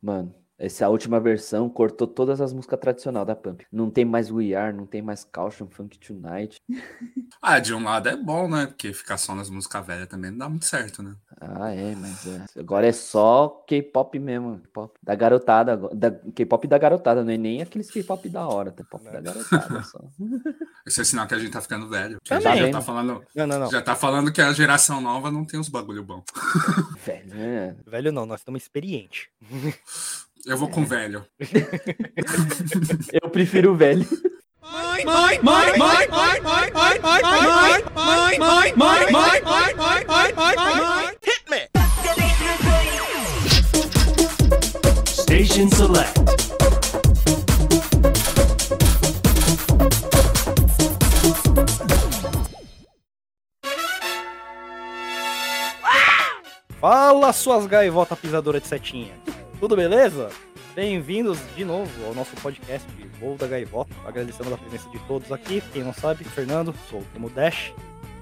Mano, essa última versão cortou todas as músicas tradicionais da Pump. Não tem mais We Are, não tem mais Caution, Funk Tonight. Ah, de um lado é bom, né? Porque ficar só nas músicas velhas também não dá muito certo, né? Ah, é, mas é. agora é só K-pop mesmo. K-pop da garotada. Da, K-pop da garotada, não é nem aqueles K-pop da hora, tá? Pop da garotada só. Esse é sinal que a gente tá ficando velho. Tá já, tá falando, Não, não, não. já tá falando que a geração nova não tem os bagulho bom. Velho, né? Velho não, nós estamos experientes. Eu vou com velho. Eu prefiro o velho. Station Select. Fala, suas gaivotas pisadora de setinha. Tudo beleza? Bem-vindos de novo ao nosso podcast Voo da Gaivota. Agradecendo a presença de todos aqui. Quem não sabe, Fernando, sou como Dash,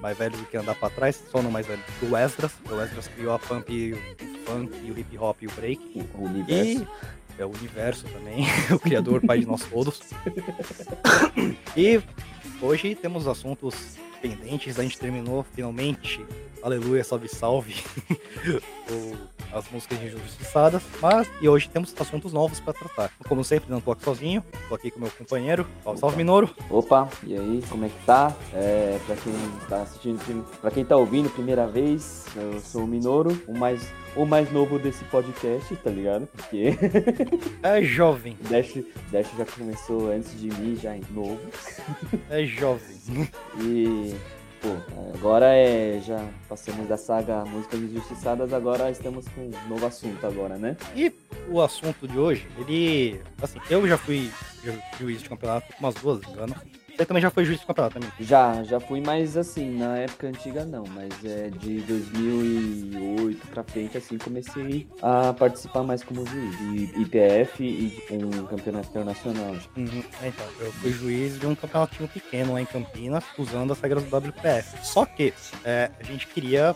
mais velho do que andar pra trás, só não mais velho do o Esdras. O Esdras criou a pump, o funk, o hip hop e o break. O universo. E é o universo também, o criador, pai de nós todos. e hoje temos assuntos pendentes, a gente terminou finalmente, aleluia, salve, salve, as músicas injustiçadas, mas e hoje temos assuntos novos para tratar. Como sempre, não tô aqui sozinho, tô aqui com meu companheiro, salve, salve, Minoro. Opa, e aí, como é que tá? É, pra quem tá assistindo, pra quem tá ouvindo primeira vez, eu sou o Minoro, o mais, o mais novo desse podcast, tá ligado? Porque É jovem, Dash, Dash já começou antes de mim, já é novo. é jovem. E, pô, agora é. Já passamos da saga Músicas Injustiçadas, agora estamos com um novo assunto agora, né? E o assunto de hoje, ele. Assim, eu já fui ju- juiz de campeonato umas duas, engano. Você também já foi juiz de campeonato também. Já, já fui mais assim, na época antiga não, mas é de 2008 pra frente, assim, comecei a participar mais como juiz de IPF e de um campeonato internacional. Uhum. É, Então, eu fui juiz de um campeonatinho pequeno lá em Campinas, usando as regras do WPF. Só que é, a gente queria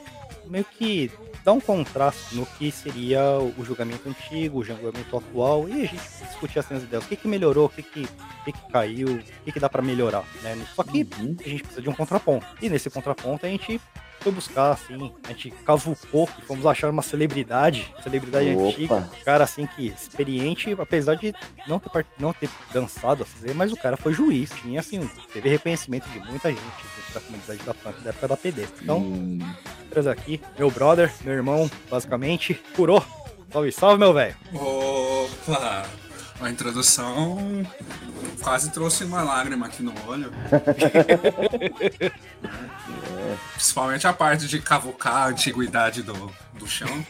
meio que dar um contraste no que seria o julgamento antigo, o julgamento atual, e a gente discutir assim as ideias. O que, que melhorou, o que, que, o que, que caiu, o que, que dá pra melhorar, né? Só que Uhum. a gente precisa de um contraponto. E nesse contraponto a gente foi buscar, assim, a gente cavucou e fomos achar uma celebridade, celebridade antiga, Opa, um cara assim que experiente, apesar de não ter, part- não ter dançado a fazer, mas o cara foi juiz, tinha assim, teve reconhecimento de muita gente da comunidade da punk da época da PD. Então, hum, trazer aqui, meu brother, meu irmão, basicamente, curou. Salve, salve, meu velho. Opa! A introdução quase trouxe uma lágrima aqui no olho. Principalmente a parte de cavucar a antiguidade do, do chão.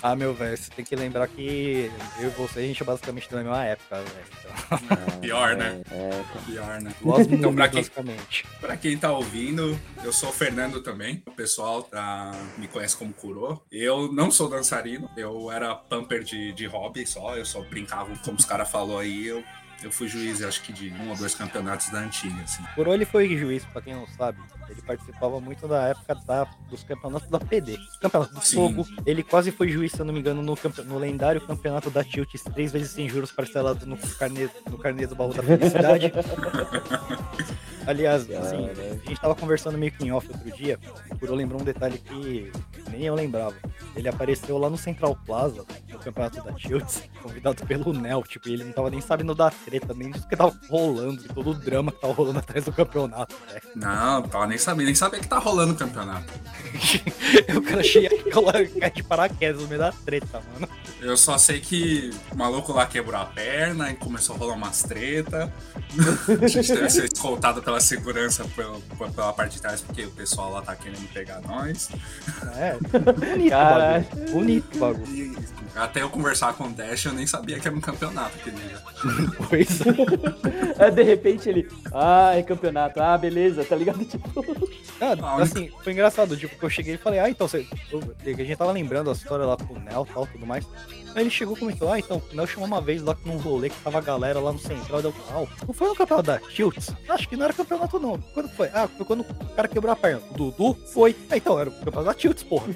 Ah, meu velho, você tem que lembrar que eu e você, a gente é basicamente da mesma época, velho. Então, Pior, né? É, é, cara. Pior, né? duas Então, pra quem- basicamente. Pra quem tá ouvindo, eu sou o Fernando também. O pessoal tá, me conhece como Kuro. Eu não sou dançarino, eu era pumper de, de hobby só. Eu só brincava, como os caras falaram aí. Eu, eu fui juiz, acho que de um ou dois campeonatos da antiga, assim. Curou ele foi juiz, pra quem não sabe. Ele participava muito da época da- dos campeonatos da PD. Campeonato do Sim. Fogo. Ele quase foi juiz, se eu não me engano, no, no lendário campeonato da Tilts, três vezes sem juros parcelados no carnê, no carnê do baú da felicidade. Aliás, assim, a gente tava conversando meio que em off outro dia. O Kuro lembrou um detalhe que nem eu lembrava. Ele apareceu lá no Central Plaza, no campeonato da Tilts, convidado pelo Nel. Tipo, ele não tava nem sabendo da treta, nem disso que tava rolando, de todo o drama que tava rolando atrás do campeonato, né? Não, tava nem sabendo, nem sabia que tá rolando o campeonato. o cara cheio de de paraquedas no meio da treta, mano. Eu só sei que o maluco lá quebrou a perna e começou a rolar umas treta. A gente teve que ser escoltado pela segurança pela, pela parte de trás, porque o pessoal lá tá querendo pegar nós. É, bonito Caralho. o bagulho. Bonito o bagulho. E até eu conversar com o Dash, eu nem sabia que era um campeonato aquele dia. Pois É, de repente ele. Ah, é campeonato. Ah, beleza, tá ligado? Tipo. Ah, assim, foi engraçado, tipo, que eu cheguei e falei, ah, então você. que a gente tava lembrando a história lá com o Nel e tal, tudo mais. Aí ele chegou e comentou, ah, então, o Nel chamou uma vez lá num rolê que tava a galera lá no central, deu tal. Não foi no campeonato da Tilts? Acho que não era campeonato, não. Quando foi? Ah, foi quando o cara quebrou a perna. O Dudu foi. Ah, então, era o campeonato da Tilts, porra.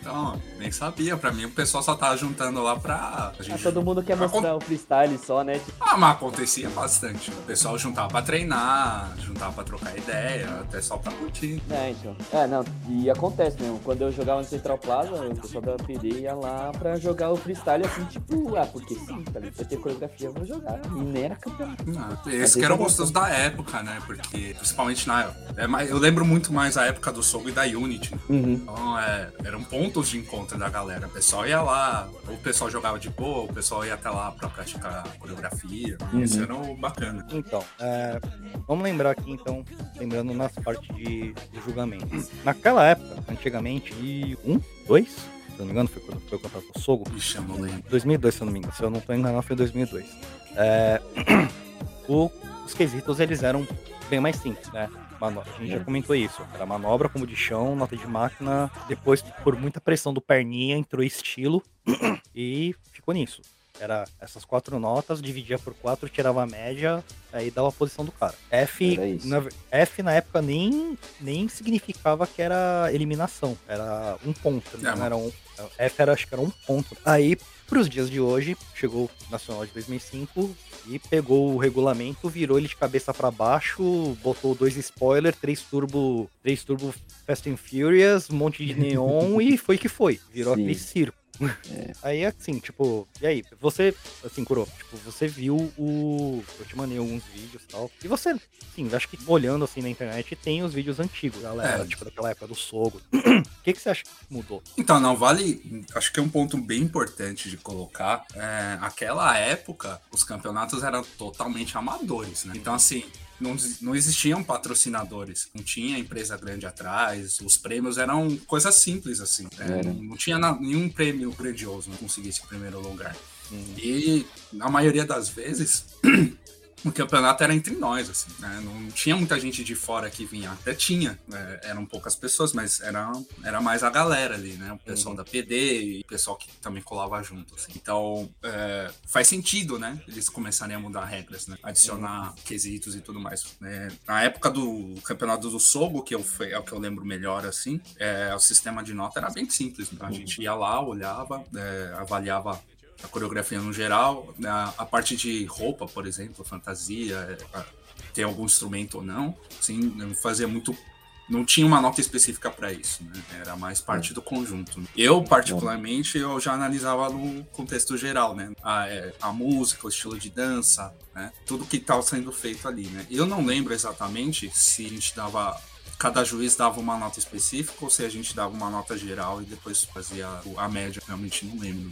Então, nem sabia. Pra mim, o pessoal só tava juntando lá pra. A Ah, gente... todo mundo quer Acon- mostrar o freestyle só, né? Ah, mas acontecia bastante. O pessoal juntava pra treinar, juntava pra trocar ideia, até só pra curtir. É, então. É, não, e acontece mesmo. Quando eu jogava no Central Plaza, o pessoal da PD ia lá pra jogar o freestyle assim, tipo, ah, porque sim, tá ligado? Vai ter coreografia, eu vou jogar. E nem era campeonato. Ah, esse que era o gostoso da época, né? Porque, principalmente na. É mais, eu lembro muito mais a época do Soul e da Unity. Uhum. Então, é, eram pontos de encontro da galera. O pessoal ia lá, ou o pessoal jogava de boa, o pessoal ia até lá pra praticar coreografia. Uhum. Esse era o bacana. Então, é, vamos lembrar aqui então, lembrando nas partes de, de julgamento. Naquela época, antigamente, um, dois, se eu não me engano, foi quando foi o campeonato do Sogo. Ixi, eu não lembro. 2002, se eu não me engano. Se eu não tô enganado, foi 2002. É, o- os quesitos, eles eram bem mais simples, né? Mano, a gente já comentou isso. Era manobra como de chão, nota de máquina. Depois, por muita pressão do perninha, entrou estilo e ficou nisso. Era essas quatro notas, dividia por quatro, tirava a média, aí dava a posição do cara. F, na, F na época nem, nem significava que era eliminação, era um ponto, né? É, não era um, F era, acho que era um ponto. Aí, pros dias de hoje, chegou o Nacional de 2005 e pegou o regulamento, virou ele de cabeça pra baixo, botou dois spoiler, três turbo, três turbo Fast and Furious, um monte de neon e foi que foi. Virou Sim. aquele circo. Aí, assim, tipo, e aí? Você, assim, Kuro, tipo, você viu o. Eu te mandei alguns vídeos e tal. E você, assim, acho que olhando assim na internet, tem os vídeos antigos, galera, É. tipo, daquela época do Sogo. O que, que você acha que mudou? Então, não, vale. Acho que é um ponto bem importante de colocar. É, aquela época, os campeonatos eram totalmente amadores, né? Então, assim. Não, não existiam patrocinadores, não tinha empresa grande atrás, os prêmios eram coisas simples, assim. né? Não, não tinha nenhum prêmio grandioso, não conseguisse primeiro lugar. Uhum. E na maioria das vezes, o campeonato era entre nós, assim, né? Não tinha muita gente de fora que vinha. Até tinha, né? eram poucas pessoas, mas era, era mais a galera ali, né? O pessoal Uhum. da PD e o pessoal que também colava junto. assim. Então, é, faz sentido, né? Eles começarem a mudar regras, né? Adicionar quesitos e tudo mais. né? Na época do campeonato do Sogo, que eu, é o que eu lembro melhor, assim, é, o sistema de nota era bem simples. né? A gente ia lá, olhava, é, avaliava a coreografia no geral, a, a parte de roupa, por exemplo, fantasia, é, a- ter algum instrumento ou não, assim, não fazia muito. Não tinha uma nota específica para isso, né? Era mais parte do conjunto. né? Eu, particularmente, eu já analisava no contexto geral, né? A, é, a música, o estilo de dança, né? Tudo que estava sendo feito ali, né? Eu não lembro exatamente se a gente dava cada juiz dava uma nota específica ou se a gente dava uma nota geral e depois fazia a média. Realmente não lembro.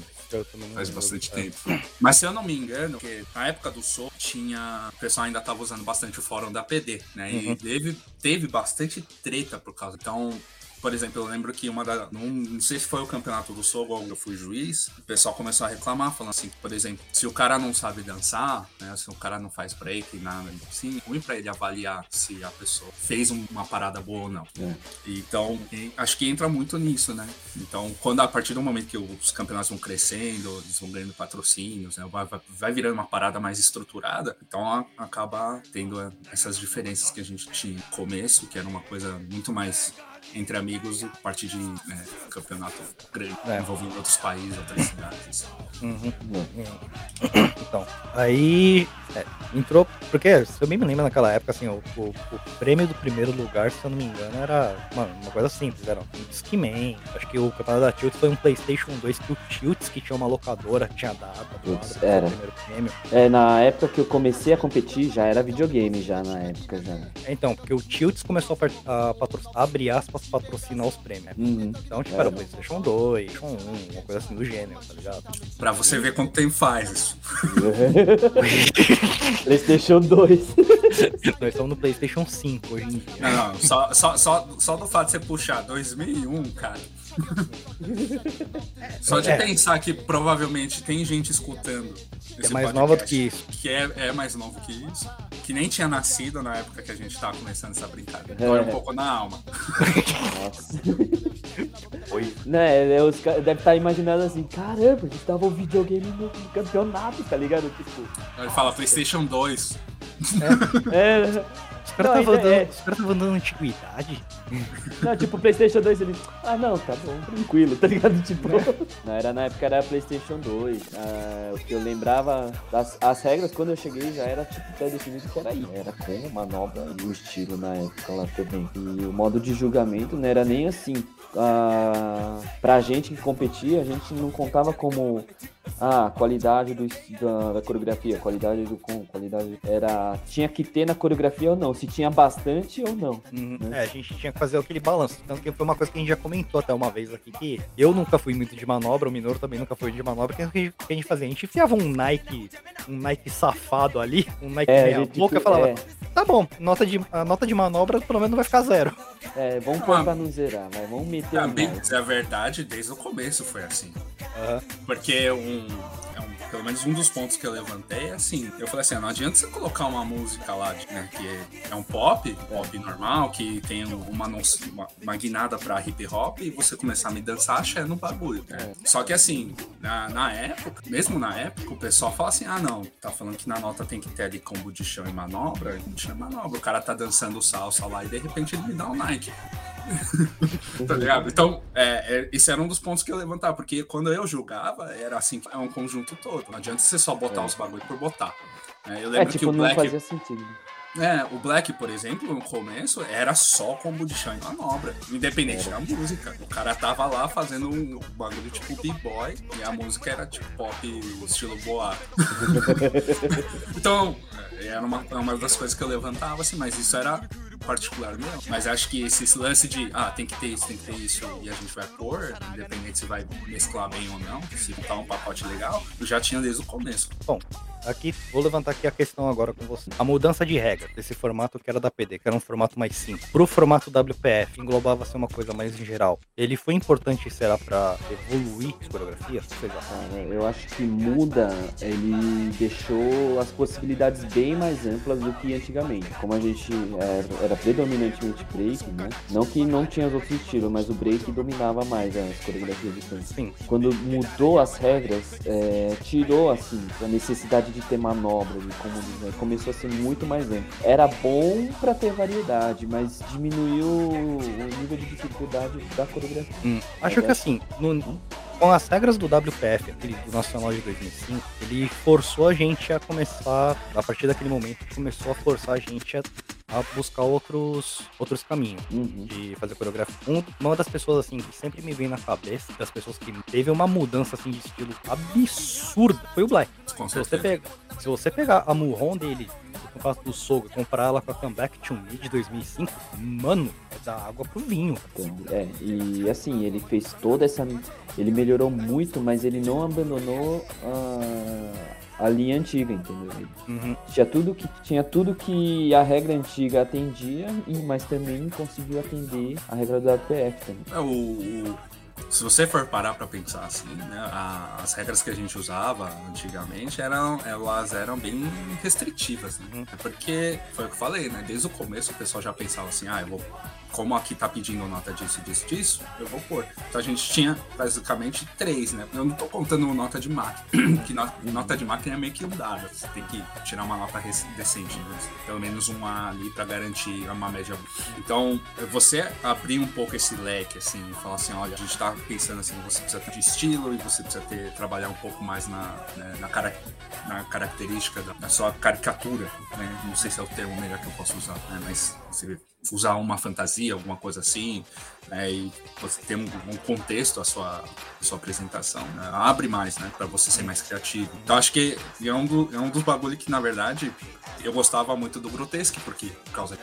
Faz bastante É. tempo. Mas se eu não me engano, porque na época do Soul tinha. O pessoal ainda tava usando bastante o fórum da PD, né? E Uhum. teve, teve bastante treta por causa. Então. Por exemplo, eu lembro que uma da. Não, não sei se foi o campeonato do Soul ou eu fui juiz. O pessoal começou a reclamar, falando assim, que, por exemplo, se o cara não sabe dançar, né? Se o cara não faz break, nada assim, ruim pra ele avaliar se a pessoa fez um- uma parada boa ou não. É. Então, acho que entra muito nisso, né? Então, quando a partir do momento que os campeonatos vão crescendo, eles vão ganhando patrocínios, né? vai, vai- vai virando uma parada mais estruturada, então a- acaba tendo é, essas diferenças que a gente tinha no começo, que era uma coisa muito mais entre amigos e parte de né, campeonato grande, É. envolvendo outros países, outras cidades. Uhum. Então, aí é, entrou, porque se eu bem me lembro naquela época, assim, o, o- o prêmio do primeiro lugar, se eu não me engano, era mano, uma coisa simples, era um Discman. Acho que o campeonato da Tilts foi um Playstation 2 que o Tilts, que tinha uma locadora, tinha dado Putz, era. o primeiro prêmio. É, na época que eu comecei a competir, já era videogame, já na época, já. É, Então, porque o Tilts começou a, a patro- abre aspas, patrocinar os prêmios. Uhum. Então, tipo, É. era o Playstation 2, PlayStation 1, uma coisa assim do gênero, tá ligado? Pra você ver quanto tempo faz isso. PlayStation 2. Nós estamos no PlayStation 5 hoje em dia. Não, não, só, só, só, só do fato de você puxar 2001, cara. Só de É. pensar que provavelmente tem gente escutando. É esse mais podcast nova do que isso. Que é, é mais novo que isso. Que nem tinha nascido na época que a gente tava começando essa brincadeira. É. Dói um pouco na alma. Nossa. Foi. né, é, os caras devem estar imaginando assim, caramba, a gente tava um videogame no, no campeonato, tá ligado? Tipo, Ele fala PlayStation 2. É, Os caras estavam dando, é. os caras tavam dando antiguidade. não, tipo, Playstation 2 ele. Ah, não, tá bom, tranquilo, tá ligado? Tipo. Não, era na época era Playstation 2. Ah, o que eu lembrava. Das, as regras, quando eu cheguei, já era tipo pré-definido que era aí. Era com manobra e o estilo na época lá também. E o modo de julgamento não era nem assim. Ah, pra gente que competia, a gente não contava como ah, qualidade do, da, da coreografia, qualidade do com, qualidade. Era. Tinha que ter na coreografia ou não, se tinha bastante ou não. Uhum. Né? É, a gente tinha que fazer aquele balanço. Tanto que foi uma coisa que a gente já comentou até uma vez aqui, que eu nunca fui muito de manobra, o Minoro também nunca foi de manobra. O que a gente- o que a gente fazia? A gente enfiava um Nike, um Nike safado ali, um Nike É, meia gente, boca e falava, é, tá bom, nota de, a nota de manobra pelo menos não vai ficar zero. É, vamos Ah. pôr pra não zerar, mas vamos meter Ah, um bem dizer a verdade, desde o começo foi assim. Aham. Porque um, é um- pelo menos um dos pontos que eu levantei é assim. Eu falei assim, não adianta você colocar uma música lá, de- né, que é um pop, pop normal, que tem uma, uma, uma guinada pra hip hop, e você começar a me dançar achando o bagulho. né? Só que assim, na, na época, mesmo na época, o pessoal fala assim, ah não, tá falando que na nota tem que ter ali combo de chão e manobra, não tinha manobra. O cara tá dançando salsa lá e de repente ele me dá um Nike. Tá ligado? Então, é, é, esse era um dos pontos que eu levantava, porque quando eu julgava, era assim, é um conjunto todo. Não adianta você só botar É. os bagulho por botar. É, eu lembro É, que tipo, o não Black. fazia sentido. né? É, o Black, por exemplo, no começo, era só combo de chão e manobra. Independente da música. O cara tava lá fazendo um bagulho tipo B-boy e a música era tipo pop estilo boa. então, é, era uma, uma das coisas que eu levantava, assim, mas isso era particular meu. Mas acho que esse, lance de, ah, tem que ter isso, tem que ter isso, e a gente vai pôr, independente se vai mesclar bem ou não, se tá um pacote legal, eu já tinha desde o começo. Bom, aqui, vou levantar aqui a questão agora com você. A mudança de regra desse formato que era da PD, que era um formato mais simples, pro formato WPF, englobava ser uma coisa mais em geral. Ele foi importante, será, pra evoluir as coreografias? Ou seja, eu acho que muda, ele deixou as possibilidades bem mais amplas do que antigamente. Como a gente era, era predominantemente break, né? Não que não tinha os outros estilos, mas o break dominava mais as coreografias de sim, Quando mudou as regras, é, tirou assim a necessidade de ter manobra, de como né, começou a ser muito mais amplo. Era bom pra ter variedade, mas diminuiu o nível de dificuldade da coreografia. Hum, acho que assim, no- com as regras do WPF, aquele do Nacional de 2005, ele forçou a gente a começar, a partir daquele momento, começou a forçar a gente a, a buscar outros, outros caminhos Uhum. de fazer coreografia. Um- uma das pessoas, assim, que sempre me vem na cabeça, das pessoas que teve uma mudança, assim, de estilo absurda, foi o Black. Com Se você, pega, se você pegar a Murron dele, do campeonato do Sogo, e comparar ela com a Comeback to Me de 2005, mano, é dar água pro vinho. É, e assim, ele fez toda essa. Ele melhorou muito, mas ele não abandonou a, a linha antiga, entendeu? Uhum. tinha tudo que tinha tudo que a regra antiga atendia, e mas também conseguiu atender a regra do APF também. É, o, se você for parar pra pensar assim, né, a- as regras que a gente usava antigamente eram, elas eram bem restritivas, né? Porque foi o que eu falei, né? Desde o começo o pessoal já pensava assim, ah, eu vou. Como aqui tá pedindo nota disso, disso, disso, eu vou pôr. Então a gente tinha basicamente três, né? Eu não tô contando nota de máquina, que no- nota de máquina é meio que dado. Você tem que tirar uma nota decente, né? pelo menos um A ali pra garantir uma média. Então, você abrir um pouco esse leque, assim, e falar assim, olha, a gente tá pensando assim, você precisa ter estilo e você precisa ter, trabalhar um pouco mais na, né, na, cara, na característica da, da sua caricatura, né? Não sei se é o termo melhor que eu posso usar, né? Mas você usar uma fantasia, alguma coisa assim, né? E você ter um, um contexto a sua, a sua apresentação, né? Abre mais, né? Pra você ser mais criativo. Então, acho que é um, do, é um dos bagulhos que, na verdade, eu gostava muito do Grotesque, porque, por causa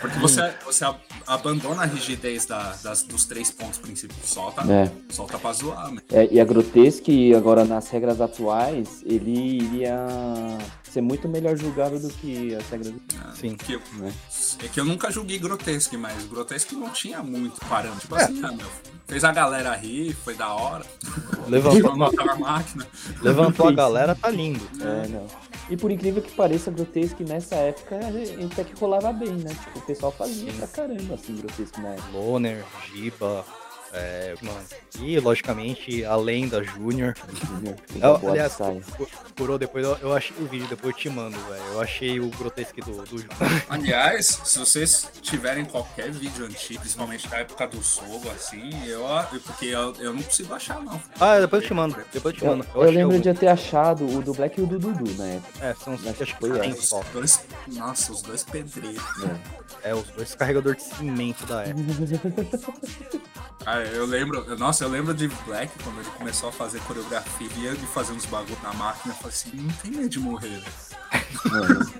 porque você, você ab- abandona a rigidez da- das, dos três pontos principais. Solta, É. solta pra zoar, né? É, e a Grotesque, agora nas regras atuais, ele iria ser muito melhor julgado do que as regras do. Sim. Que eu- Né? é que eu nunca julguei Grotesque, mas Grotesque não tinha muito parâmetro. Tipo É. assim, ah, meu, fez a galera rir, foi da hora. Levantou, na máquina. levantou a galera, tá lindo. É, não. E por incrível que pareça, Grotesque nessa época até que rolava bem, né? Tipo, o pessoal fazia pra caramba, assim, Grotesque na época. Loner, Giba, É, mano. E, logicamente, a lenda Júnior. Eu- aliás, curou depois, eu, eu achei o vídeo, depois eu te mando, velho. Eu achei o grotesque do, do Júnior. Aliás, se vocês tiverem qualquer vídeo antigo, principalmente da época do Sogo, assim, eu, eu- porque eu, eu não consigo achar, não. Ah, depois eu te mando, depois eu te Eu, mando. eu achei lembro algum. de eu ter achado o do Black e o do Dudu na época. É, são os Acho que foi. Os dois, nossa, os dois pedreiros. né? É, os dois carregadores de cimento da época. Cara, eu lembro, nossa, eu lembro de Black quando ele começou a fazer coreografia e de fazer uns bagulho na máquina. Eu falei assim, não tem medo de morrer, velho.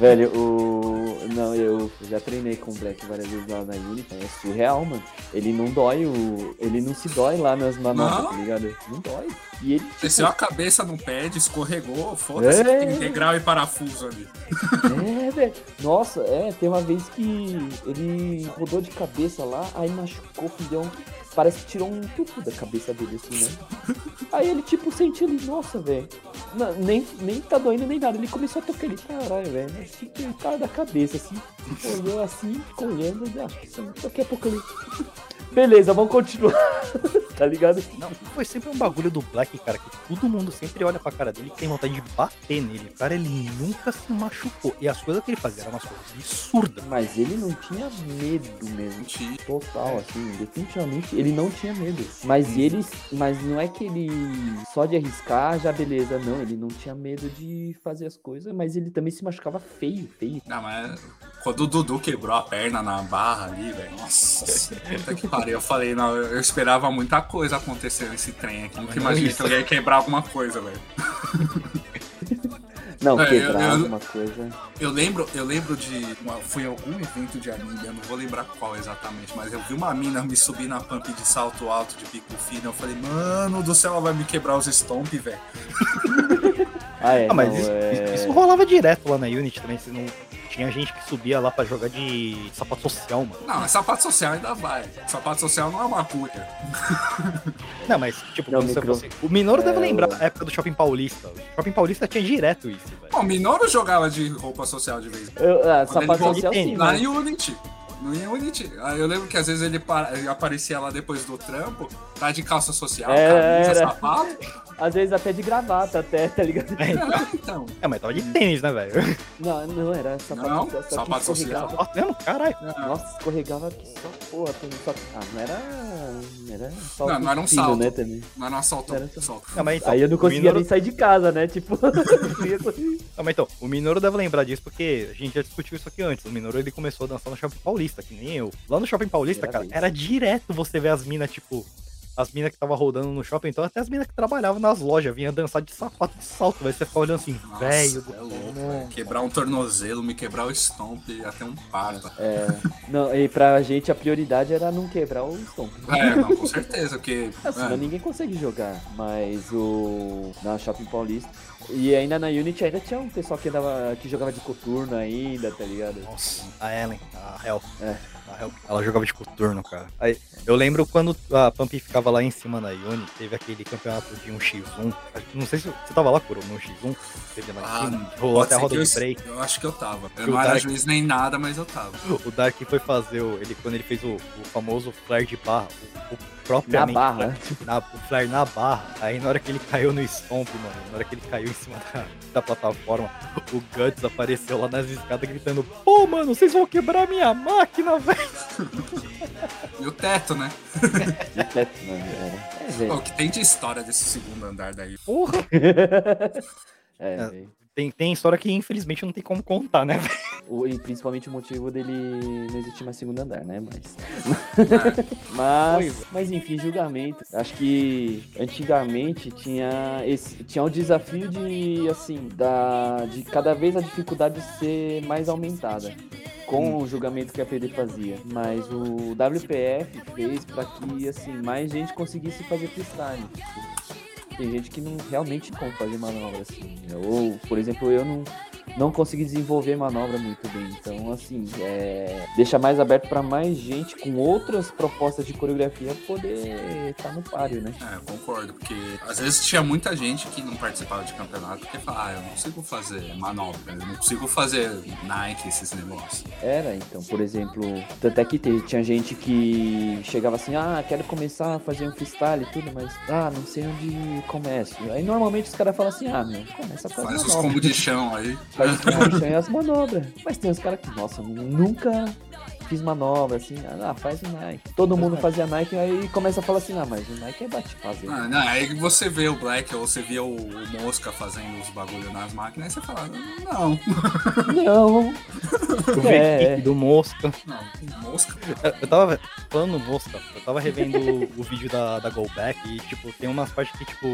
Velho, o. Não, eu já treinei com o Black várias vezes lá na Unity. É surreal, mano. Ele não dói o. Ele não se dói lá nas manobras, tá ligado? Não dói. E ele. tipo, Desceu a cabeça no pad, escorregou, foda-se, É. tem integral e parafuso ali. É, velho. Nossa, é, tem uma vez que ele rodou de cabeça lá, aí machucou, deu um. Parece que tirou um tubo da cabeça dele, assim, né? Aí ele, tipo, sentiu ali, nossa, velho. Nem, nem tá doendo nem nada. Ele começou a tocar ele, caralho, velho. Mas que que cara da cabeça, assim. Olhou assim, olhando, e, ah, daqui a pouco ele. Beleza, vamos continuar. tá ligado? Não, foi sempre um bagulho do Black, cara, que todo mundo sempre olha pra cara dele e tem vontade de bater nele. Cara, ele nunca se machucou. E as coisas que ele fazia eram umas coisas absurdas. Mas ele não tinha medo mesmo. Total, assim, definitivamente ele não tinha medo. Mas ele, mas não é que ele só de arriscar já beleza, não. Ele não tinha medo de fazer as coisas, mas ele também se machucava feio, feio. Não, mas quando o Dudu quebrou a perna na barra ali, velho, nossa, puta que pariu. Eu falei, não, eu esperava muita coisa acontecer nesse trem aqui. Nunca imaginei que eu ia quebrar alguma coisa, velho. Não, É, eu- quebrar eu- alguma coisa. Eu lembro, eu lembro de. uma- Foi em algum evento de anime, eu não vou lembrar qual exatamente, mas eu vi uma mina me subir na pump de salto alto de bico fino. Eu falei, mano do céu, ela vai me quebrar os stomp, velho. Ah, é, Ah, mas não, isso, é... isso rolava direto lá na Unity também. Você não... Tinha gente que subia lá pra jogar de sapato social, mano. Não, mas sapato social ainda vai. Sapato social não é uma cura. Não, mas, tipo, Não, você micro- fosse... O Minoru deve É, lembrar o- a época do Shopping Paulista. O Shopping Paulista tinha direto isso, velho. Bom, o Minoru jogava de roupa social de vez em quando. Ah, ele sapato social sim, Lá mas... em Unity. No Unity. Aí Eu lembro que às vezes ele, pa- ele aparecia lá depois do trampo, tá de calça social, É, camisa, era. sapato. Às vezes até de gravata, até, tá ligado? É, então. É, mas tava de tênis, né, velho? Não, não, era sapato Não, só sapato social. mesmo? Caralho. Nossa, escorregava que só porra. Só... Ah, não era. Não era salto Não, não era um fino, salto. né, também. Não era assalto. Era só- assalto. Não, mas então, Aí eu não conseguia Minoru- nem sair de casa, né? Tipo, não mas então, o Minoru deve lembrar disso porque a gente já discutiu isso aqui antes. O Minoru ele começou a dançar no Shopping Paulista, que nem eu. Lá no Shopping Paulista, Primeira cara, vez. era direto você ver as minas, tipo, as minas que tava rodando no shopping, então até as minas que trabalhavam nas lojas vinha dançar de sapato de salto, vai você ficar olhando assim, Nossa, velho é louco, velho. Quebrar um tornozelo, me quebrar o stomp, até um parto. É, não, e pra gente a prioridade era não quebrar o som. É, não, com certeza, porque. Senão é, ninguém consegue jogar. Mas o. Na Shopping Paulista. E ainda na Unity ainda tinha um pessoal que, andava, que jogava de coturno ainda, tá ligado? Nossa, a Ellen, a Hel. É. Ela jogava de coturno, cara. Aí, eu lembro quando a Pump ficava lá em cima da Uni, teve aquele campeonato de 1x1. Acho que- Não sei se você tava lá, Curo, no 1x1. Teve lá em Ah, cima. Rolou até a roda de break. eu acho que eu tava. Eu não era Dark- juiz nem nada, mas eu tava. O Dark foi fazer o, ele quando ele fez o, o famoso flare de barra, o, o Na propriamente barra. na, o flare na barra. Aí na hora que ele caiu no stomp, mano, na hora que ele caiu em cima da, da plataforma, o Guts apareceu lá nas escadas gritando: Pô, mano, vocês vão quebrar minha máquina, velho. E o teto, né? De teto, mano, era. É, velho. o que tem de história desse segundo andar daí? Porra. É, velho. Tem, tem história que infelizmente não tem como contar, né, E principalmente o motivo dele não existir mais segundo andar, né? Mas. É. mas, Pois mas enfim, julgamento. Acho que antigamente tinha esse, tinha o desafio de, assim, da, de cada vez a dificuldade ser mais aumentada. Com o julgamento que a PD fazia. Mas o WPF fez para que, assim, mais gente conseguisse fazer freestyle. Tem gente que não realmente não fazer manobra assim. né? Ou, por exemplo, eu não, não consegui desenvolver manobra muito bem. Então, assim, é, deixa mais aberto para mais gente com outras propostas de coreografia poder estar no páreo, né? É, eu concordo, porque às vezes tinha muita gente que não participava de campeonato porque falava, ah, eu não consigo fazer manobra, eu não consigo fazer Nike, esses negócios. Era, então, por exemplo, tanto é que tinha gente que chegava assim, ah, quero começar a fazer um freestyle e tudo, mas, ah, não sei onde começo. Aí normalmente os caras falam assim, ah, meu, começa com as Faz os manobras. combos de chão aí. Os combos de chão e as manobras. Mas tem uns caras que, nossa, nunca fiz manobra, assim, ah, faz o Nike. Todo mundo fazia Nike, aí começa a falar assim, ah, mas o Nike é bate fazer. Ah, não, aí você vê o Black ou você vê o, o Mosca fazendo os bagulho nas máquinas, aí você fala, não, Não, O É. V-Kick do Mosca. não, Mosca. Eu- Eu tava falando Mosca, eu tava revendo o, vídeo da, da Go Back e, tipo, tem umas partes que, tipo,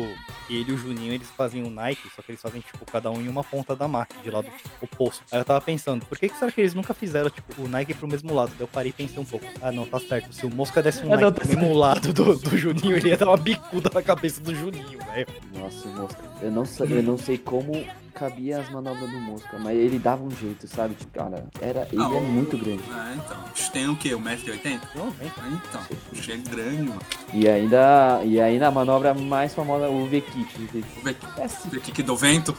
ele e o Juninho, eles fazem o Nike, só que eles fazem, tipo, cada um em uma ponta da máquina, de lado oposto. Aí eu tava pensando, por que, que será que eles nunca fizeram, tipo, o Nike pro mesmo lado? Daí eu parei e pensei um pouco, ah, não, tá certo. Se o Mosca desse um Ah, não, Nike tá mesmo lado do, do Juninho, ele ia dar uma bicuda na cabeça do Juninho, velho. Nossa, o Mosca. Eu não, sei, eu não sei como cabia as manobras do Mosca, mas ele dava um jeito, sabe? Tipo, cara, era, ele Não, é muito grande. É, então. Tem o quê? 1,80m? Não, vem. Então, é grande, mano. E ainda, e ainda a manobra mais famosa, o V-Kick. o V-Kick. O É assim, o do vento.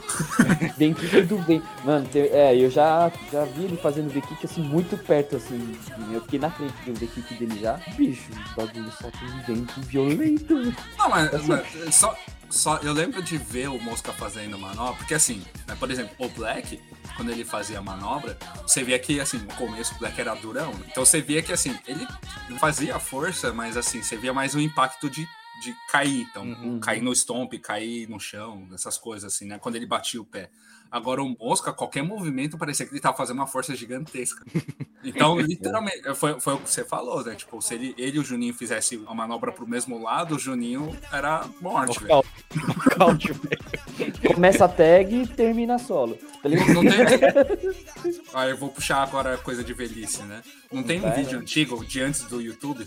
bem kick do bem. Mano, é, eu já, já vi ele fazendo V-Kick assim, muito perto, assim. de mim. Eu fiquei na frente do V-Kick dele já. Bicho, o bagulho solta um vento violento. Não, mas, mas só, só eu lembro de ver o Mosca fazendo manobra, porque assim, né, por exemplo, o Black, quando ele fazia a manobra, você via que assim, no começo o Black era durão, né? então você via que assim, ele fazia força, mas assim, você via mais o impacto de, de cair, então Uhum. cair no stomp, cair no chão, essas coisas assim, né, quando ele batia o pé. Agora o Mosca, qualquer movimento parecia que ele tava fazendo uma força gigantesca. Então, literalmente, foi, foi o que você falou, né? Tipo, se ele, ele e o Juninho fizessem uma manobra pro mesmo lado, o Juninho era morte, velho. Começa a tag e termina solo. Tá ligado? Não tem. Ah, eu vou puxar agora coisa de velhice, né? Não tem um Vai, vídeo né? antigo de antes do YouTube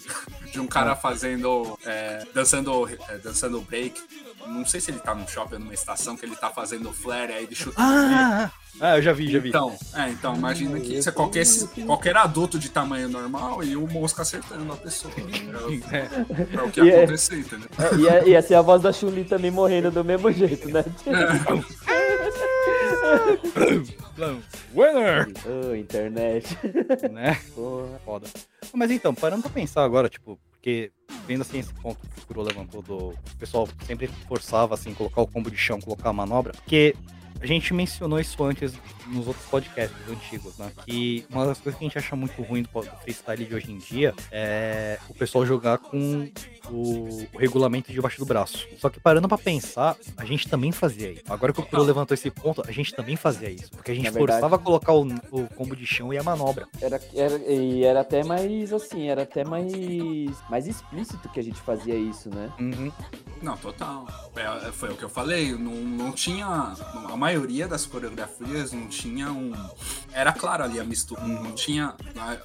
de um cara fazendo. é, dançando, é, dançando break. Não sei se ele tá num shopping ou numa estação que ele tá fazendo flare, aí ele chuta. Ah, ah, eu já vi, já vi. Então, é, então imagina que isso é qualquer, qualquer adulto de tamanho normal e o mosca acertando a pessoa. É, o- é o que E é- aconteceu, entendeu? É, ia, ia ser a voz da Chun-Li também morrendo do mesmo jeito, né? Winner! Ô, internet. Né? Porra. Foda. Mas então, parando pra pensar agora, tipo, porque vendo assim esse ponto que o Kuro levantou do. O pessoal sempre forçava assim, colocar o combo de chão, colocar a manobra, porque a gente mencionou isso antes nos outros podcasts antigos, né? Que uma das coisas que a gente acha muito ruim do freestyle de hoje em dia é o pessoal jogar com o, o regulamento debaixo do braço. Só que parando pra pensar, a gente também fazia isso. Agora que o Kuro levantou esse ponto, a gente também fazia isso. Porque a gente Na verdade- forçava a colocar o, o combo de chão e a manobra. Era, era, e era até mais assim, era até mais, mais explícito que a gente fazia isso, né? Uhum. Não, total. É, foi o que eu falei. Não, não tinha. A maioria das coreografias não tinha um. Era claro ali a mistura. Não tinha.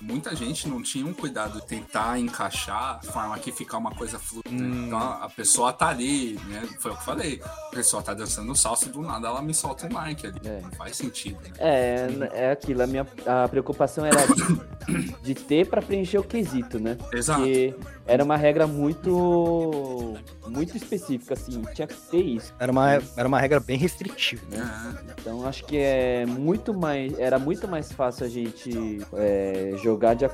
Muita gente não tinha um cuidado de tentar encaixar de forma que ficar uma coisa fluida. né? Hum. Então a pessoa tá ali, né? Foi o que eu falei. A pessoa tá dançando salsa e do nada ela me solta um Nike ali. É. Não faz sentido, né? É, é aquilo, a minha a preocupação era de, de ter pra preencher o quesito, né? Exato. Porque era uma regra muito muito específica, assim, tinha que ter isso. Era uma, era uma regra bem restritiva. É. Então acho que é muito mais. Era muito mais fácil a gente é, jogar, de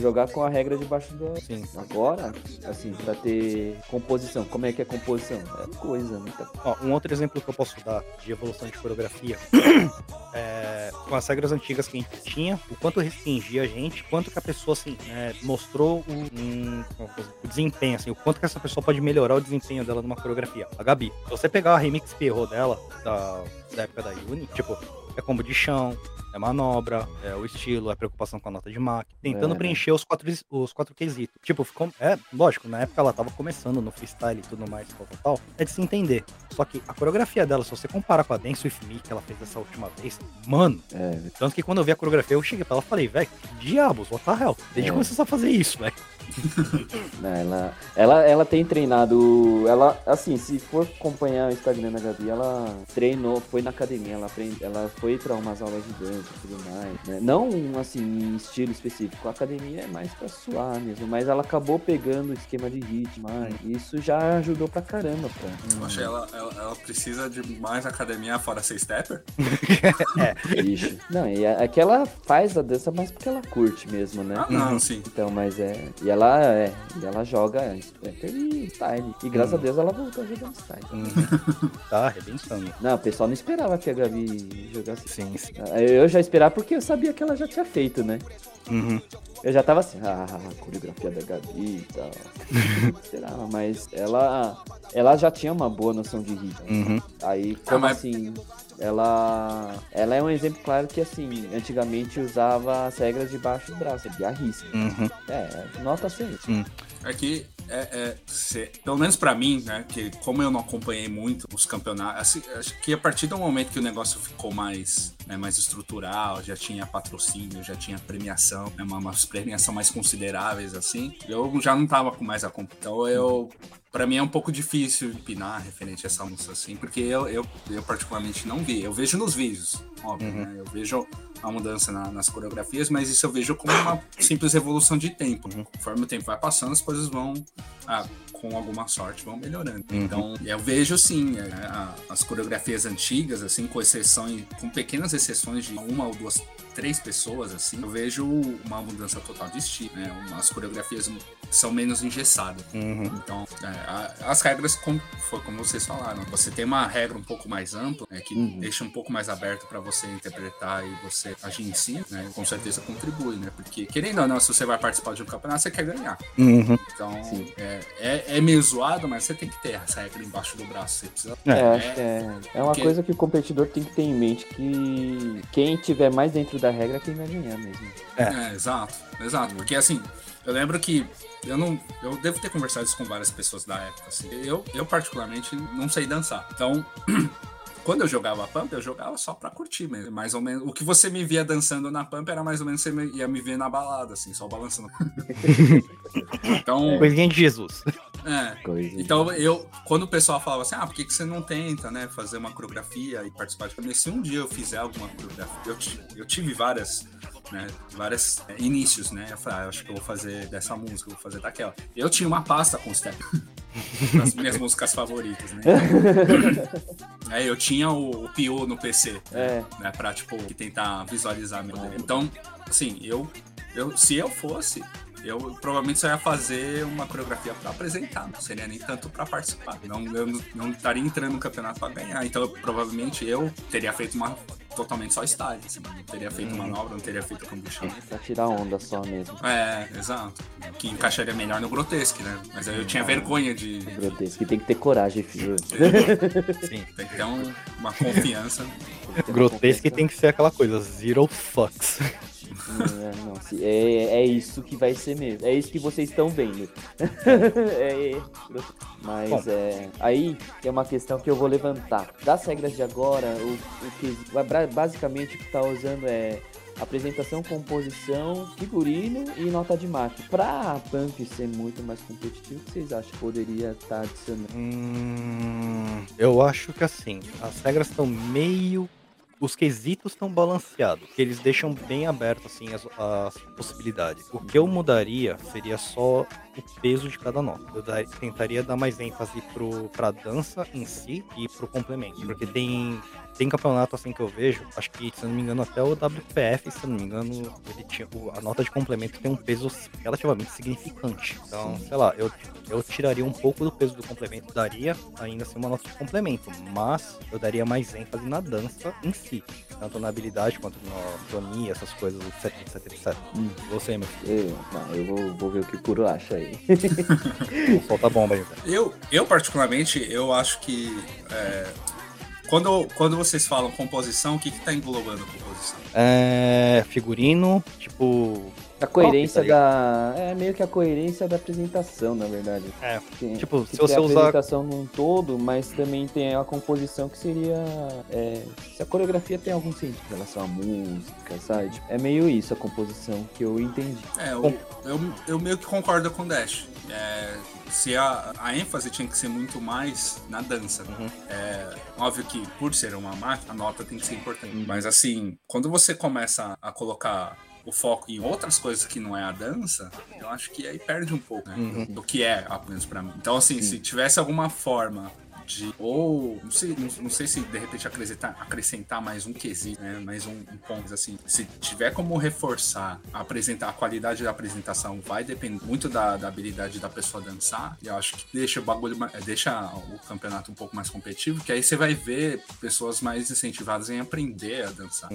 jogar com a regra debaixo do. Sim. Agora, assim, pra ter composição. Como é que é composição? É coisa, muita Ó, um outro exemplo que eu posso dar de evolução de coreografia é, com as regras antigas que a gente tinha, o quanto restringia a gente, quanto que a pessoa assim, é, mostrou o, um, dizer, o desempenho, assim, o quanto que essa pessoa pode melhorar o desempenho dela numa coreografia. A Gabi, se você pegar a remix Pierrot dela, da, da época da Uni, tipo, é combo de chão, é manobra, é o estilo, é preocupação com a nota de máquina, tentando É. preencher os quatro, os quatro quesitos. Tipo, ficou. É, lógico, na época ela tava começando no freestyle e tudo mais, tal, tal, tal. É de se entender. Só que a coreografia dela, se você comparar com a Dance With Me que ela fez essa última vez, mano. É, Tanto que quando eu vi a coreografia, eu cheguei pra ela e falei, velho, que diabos, what the hell? Desde É. quando você sabe fazer isso, velho? Não, ela, ela, ela tem treinado. Ela, assim, se for acompanhar o Instagram da Gabi, ela treinou, foi na academia, ela, aprende, ela foi pra umas aulas de dança e tudo mais. Né? Não, assim, em estilo específico. A academia é mais pra suar mesmo, mas ela acabou pegando o esquema de ritmo. mais. Isso já ajudou pra caramba, pra. Eu achei ela, ela, ela precisa de mais academia fora ser stepper. Ixi. Não, e é, é que ela faz a dança mais porque ela curte mesmo, né? Ah, não, sim. Então, mas é. E ela é. E ela joga stepper e style. E graças a Deus ela voltou jogando style. Tá arrebentando. Não, o pessoal não esperava que a Gabi jogasse. Sim, sim. Eu já esperava porque eu sabia que ela já tinha feito, né? Uhum. Eu já tava assim, ah, a coreografia da Gabi e tal. esperava, mas ela. Ela já tinha uma boa noção de ritmo. Uhum. Aí, como mas- assim, ela ela é um exemplo claro que assim, antigamente usava as regras debaixo do braço, de arrisca. Uhum. É, nota assim. isso. É que, é, é, cê- pelo menos pra mim, né, que como eu não acompanhei muito os campeonatos, assim, acho que a partir do momento que o negócio ficou mais, né, mais estrutural, já tinha patrocínio, já tinha premiação, né, uma, umas premiação mais consideráveis, assim, eu já não tava com mais a Então eu, pra mim é um pouco difícil opinar referente a essa música, assim, porque eu, eu, eu particularmente não vi. Eu vejo nos vídeos, óbvio, né, eu vejo a mudança na- nas coreografias, mas isso eu vejo como uma simples evolução de tempo. Conforme o tempo vai passando, as coisas vão, ah, com alguma sorte, vão melhorando. Então, eu vejo sim, é, a- as coreografias antigas, assim, com exceções, com pequenas exceções de uma ou duas, três pessoas, assim, eu vejo uma mudança total de estilo, né? Umas coreografias são menos engessadas. Uhum. Então, é, a- as regras, como, foi como vocês falaram, você tem uma regra um pouco mais ampla, né, que Uhum. deixa um pouco mais aberto para você interpretar e você agir em si, né, com certeza contribui, né? Porque, querendo ou não, se você vai participar de um campeonato, você quer ganhar. Uhum. Então, é, é, é meio zoado, mas você tem que ter essa regra embaixo do braço. Você precisa. É, É. que é, é uma Porque- coisa que o competidor tem que ter em mente que quem tiver mais dentro da regra é quem vai ganhar mesmo. É, exato, exato. Porque assim, eu lembro que eu não. Eu devo ter conversado isso com várias pessoas da época. Assim. Eu, eu, particularmente, não sei dançar. Então. Quando eu jogava Pump, eu jogava só pra curtir mesmo. Mais ou menos. O que você me via dançando na Pump era mais ou menos você me- ia me ver na balada, assim, só balançando. então, Coisinha de Jesus. é. Coisa. Então, eu, quando o pessoal falava assim, ah, por que, que você não tenta, né, fazer uma coreografia e participar de? Se um dia eu fizer alguma coreografia, eu, eu tive várias, né, vários inícios, né, eu falei, ah, acho que eu vou fazer dessa música, vou fazer daquela. Eu tinha uma pasta com step, das minhas músicas favoritas, né. Aí eu tinha o, o Pio no PC, É. né, pra, tipo, tentar visualizar meu Então, assim, eu, eu, se eu fosse, eu provavelmente só ia fazer uma coreografia pra apresentar, não seria nem tanto pra participar. Não, eu não, não estaria entrando no campeonato pra ganhar. Então, eu- provavelmente eu teria feito uma totalmente só style, assim, não teria feito manobra, não teria feito combustion. Pra tirar onda só mesmo. É, exato. Que encaixaria melhor no grotesque, né? Mas aí eu tinha vergonha de. Grotesco. E tem que ter coragem, filho. Sim. Tem que ter um- uma confiança. Grotesco tem que ser aquela coisa, zero fucks. É, não, é, é isso que vai ser mesmo. É isso que vocês estão vendo. É, é, mas Bom. é, aí tem uma questão que eu vou levantar. Das regras de agora, o, o que basicamente o que tá usando é apresentação, composição, figurino e nota de marca. Pra a Pump ser muito mais competitivo, o que vocês acham que poderia estar adicionando? Hum, eu acho que assim, as regras estão meio. Os quesitos estão balanceados, que eles deixam bem aberto assim as, as possibilidades. O que eu mudaria seria só o peso de cada nota. Eu dar- tentaria dar mais ênfase pro, pra dança em si e pro complemento. Porque tem, tem campeonato assim que eu vejo, acho que, se eu não me engano, até o WPF, se eu não me engano, ele tinha, o- a nota de complemento tem um peso relativamente significante. Então, sei lá, eu, eu tiraria um pouco do peso do complemento, daria ainda assim uma nota de complemento, mas eu daria mais ênfase na dança em si, tanto na habilidade quanto na tonia, essas coisas, etc, etc, etc. Hum. Você, meu Eu, não, eu vou, vou ver o que o Kuro acha aí. filho, solta a bomba aí, velho. Eu, eu particularmente, eu acho que é, quando, quando vocês falam composição, o que que tá englobando a composição? É, figurino, tipo, A coerência Top, tá da. É meio que a coerência da apresentação, na verdade. É, Tem- tipo, que se tem você a usar- apresentação num todo, mas também tem a composição que seria. é, se a coreografia tem algum sentido em relação à música, sabe? Tipo, É meio isso a composição que eu entendi. É, eu, eu, eu meio que concordo com o Dash. É, se a, a ênfase tinha que ser muito mais na dança. É, óbvio que, por ser uma máquina, a nota tem que ser importante. Mas, assim, quando você começa a colocar o foco em outras coisas que não é a dança, eu acho que aí perde um pouco, né? Uhum. Do que é, apenas pra mim. Então, assim, se tivesse alguma forma de ou não sei, não, não sei se de repente acrescentar, acrescentar mais um quesito, né? Mais um, um ponto assim. Se tiver como reforçar, apresentar a qualidade da apresentação, vai depender muito da, da habilidade da pessoa dançar. E eu acho que deixa o bagulho, eh, deixa o campeonato um pouco mais competitivo, que aí você vai ver pessoas mais incentivadas em aprender a dançar.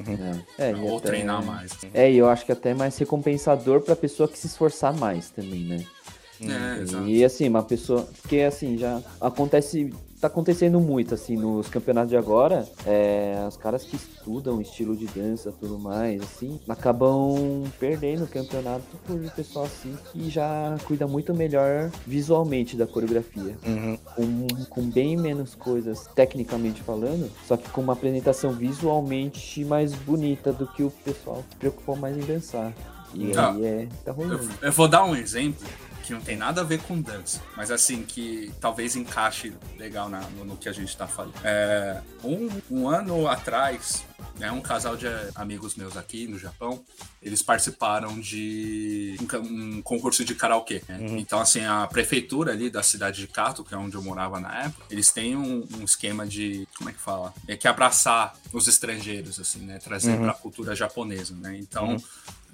É, e ou até- treinar mais. É, e eu acho que até mais recompensador pra pessoa que se esforçar mais também, né? É. E assim, uma pessoa. Porque assim, já acontece. Tá acontecendo muito, assim, nos campeonatos de agora. É, os caras que estudam estilo de dança tudo mais, assim, acabam perdendo o campeonato por pessoal assim que já cuida muito melhor visualmente da coreografia. Uhum. Com, com bem menos coisas tecnicamente falando, só que com uma apresentação visualmente mais bonita do que o pessoal se preocupou mais em dançar. E Ah, aí é. tá Eu, rolando. eu vou dar um exemplo que não tem nada a ver com dança, mas assim, que talvez encaixe legal na- no, no que a gente tá falando. É, um, um ano atrás, né, um casal de amigos meus aqui no Japão, eles participaram de um, um concurso de karaokê. né? Então, assim, a prefeitura ali da cidade de Kato, que é onde eu morava na época, eles têm um, um esquema de, como é que fala? É que abraçar os estrangeiros, assim, né? Trazer pra cultura japonesa, né? Então,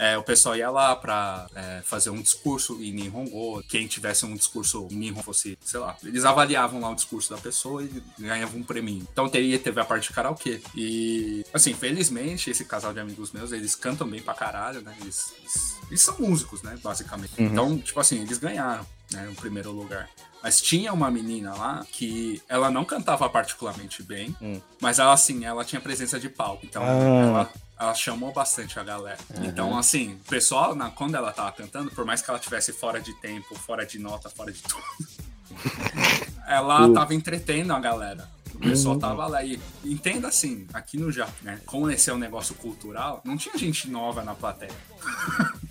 é, o pessoal ia lá pra é, fazer um discurso em Nihongo. Quem tivesse um discurso Nihon fosse, sei lá, eles avaliavam lá o discurso da pessoa e ganhavam um prêmio. Então teria, teve a parte de karaokê. E, assim, felizmente, esse casal de amigos meus, eles cantam bem pra caralho, né? Eles, eles, eles são músicos, né? Basicamente. Então, tipo assim, eles ganharam, né? O primeiro lugar. Mas tinha uma menina lá que ela não cantava particularmente bem, mas ela, assim, ela tinha presença de palco. Então, Ah. ela, ela chamou bastante a galera. Então, assim, o pessoal, na, quando ela tava cantando, por mais que ela tivesse fora de tempo, fora de nota, fora de tudo, ela tava entretendo a galera. O pessoal tava lá e entenda assim, aqui no Japão, né? Como esse é um negócio cultural, não tinha gente nova na plateia,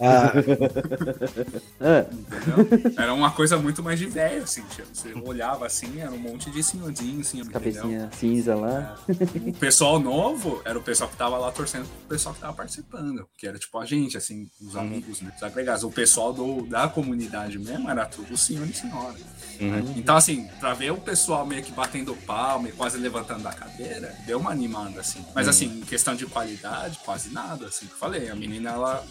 Ah, Ah, entendeu? Era uma coisa muito mais de velho, assim. Você olhava assim, era um monte de senhorzinho, assim, entendeu? cabecinha cinza lá. O pessoal novo era o pessoal que tava lá torcendo pro pessoal que tava participando, que era tipo a gente, assim, os amigos, né? Os agregados. O pessoal do, da comunidade mesmo era tudo senhor e senhora. né? Então, assim, pra ver o pessoal meio que batendo palma e quase levantando da cadeira, deu uma animada, assim. Mas, assim, em questão de qualidade, quase nada, assim, que eu falei. A menina, ela.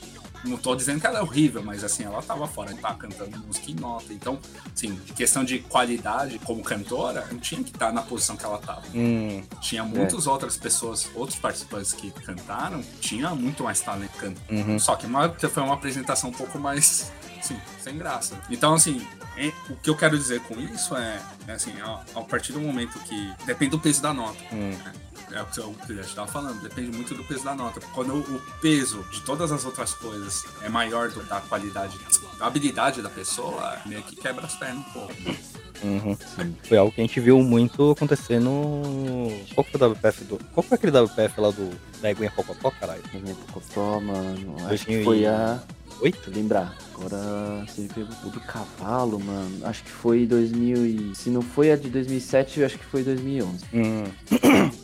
Não tô dizendo que ela é horrível, mas assim, ela tava fora, tava cantando música em nota. Então, assim, questão de qualidade como cantora, não tinha que estar na posição que ela tava. hum, Tinha muitas outras pessoas, outros participantes que cantaram, tinha muito mais talento cantando. Só que uma, foi uma apresentação um pouco mais, assim, sem graça. Então, assim, é- o que eu quero dizer com isso é, é assim, a, a partir do momento que depende do peso da nota. hum. né? É o que eu já estava falando, depende muito do peso da nota. Quando o, peso de todas as outras coisas é maior do, da qualidade, da habilidade da pessoa, meio que quebra as pernas um pouco. Uhum. Foi algo que a gente viu muito acontecer no. Qual que foi o WPF do. Qual foi aquele WPF lá do. Da Eguinha Pocotó, caralho? Cocotó, mano. Acho 2000 que foi e- a. Oi? Deixa eu lembrar. Agora você me pegou o do cavalo, mano. Acho que foi 2000 e... Se não foi a de 2007, eu acho que foi 2011. Hum.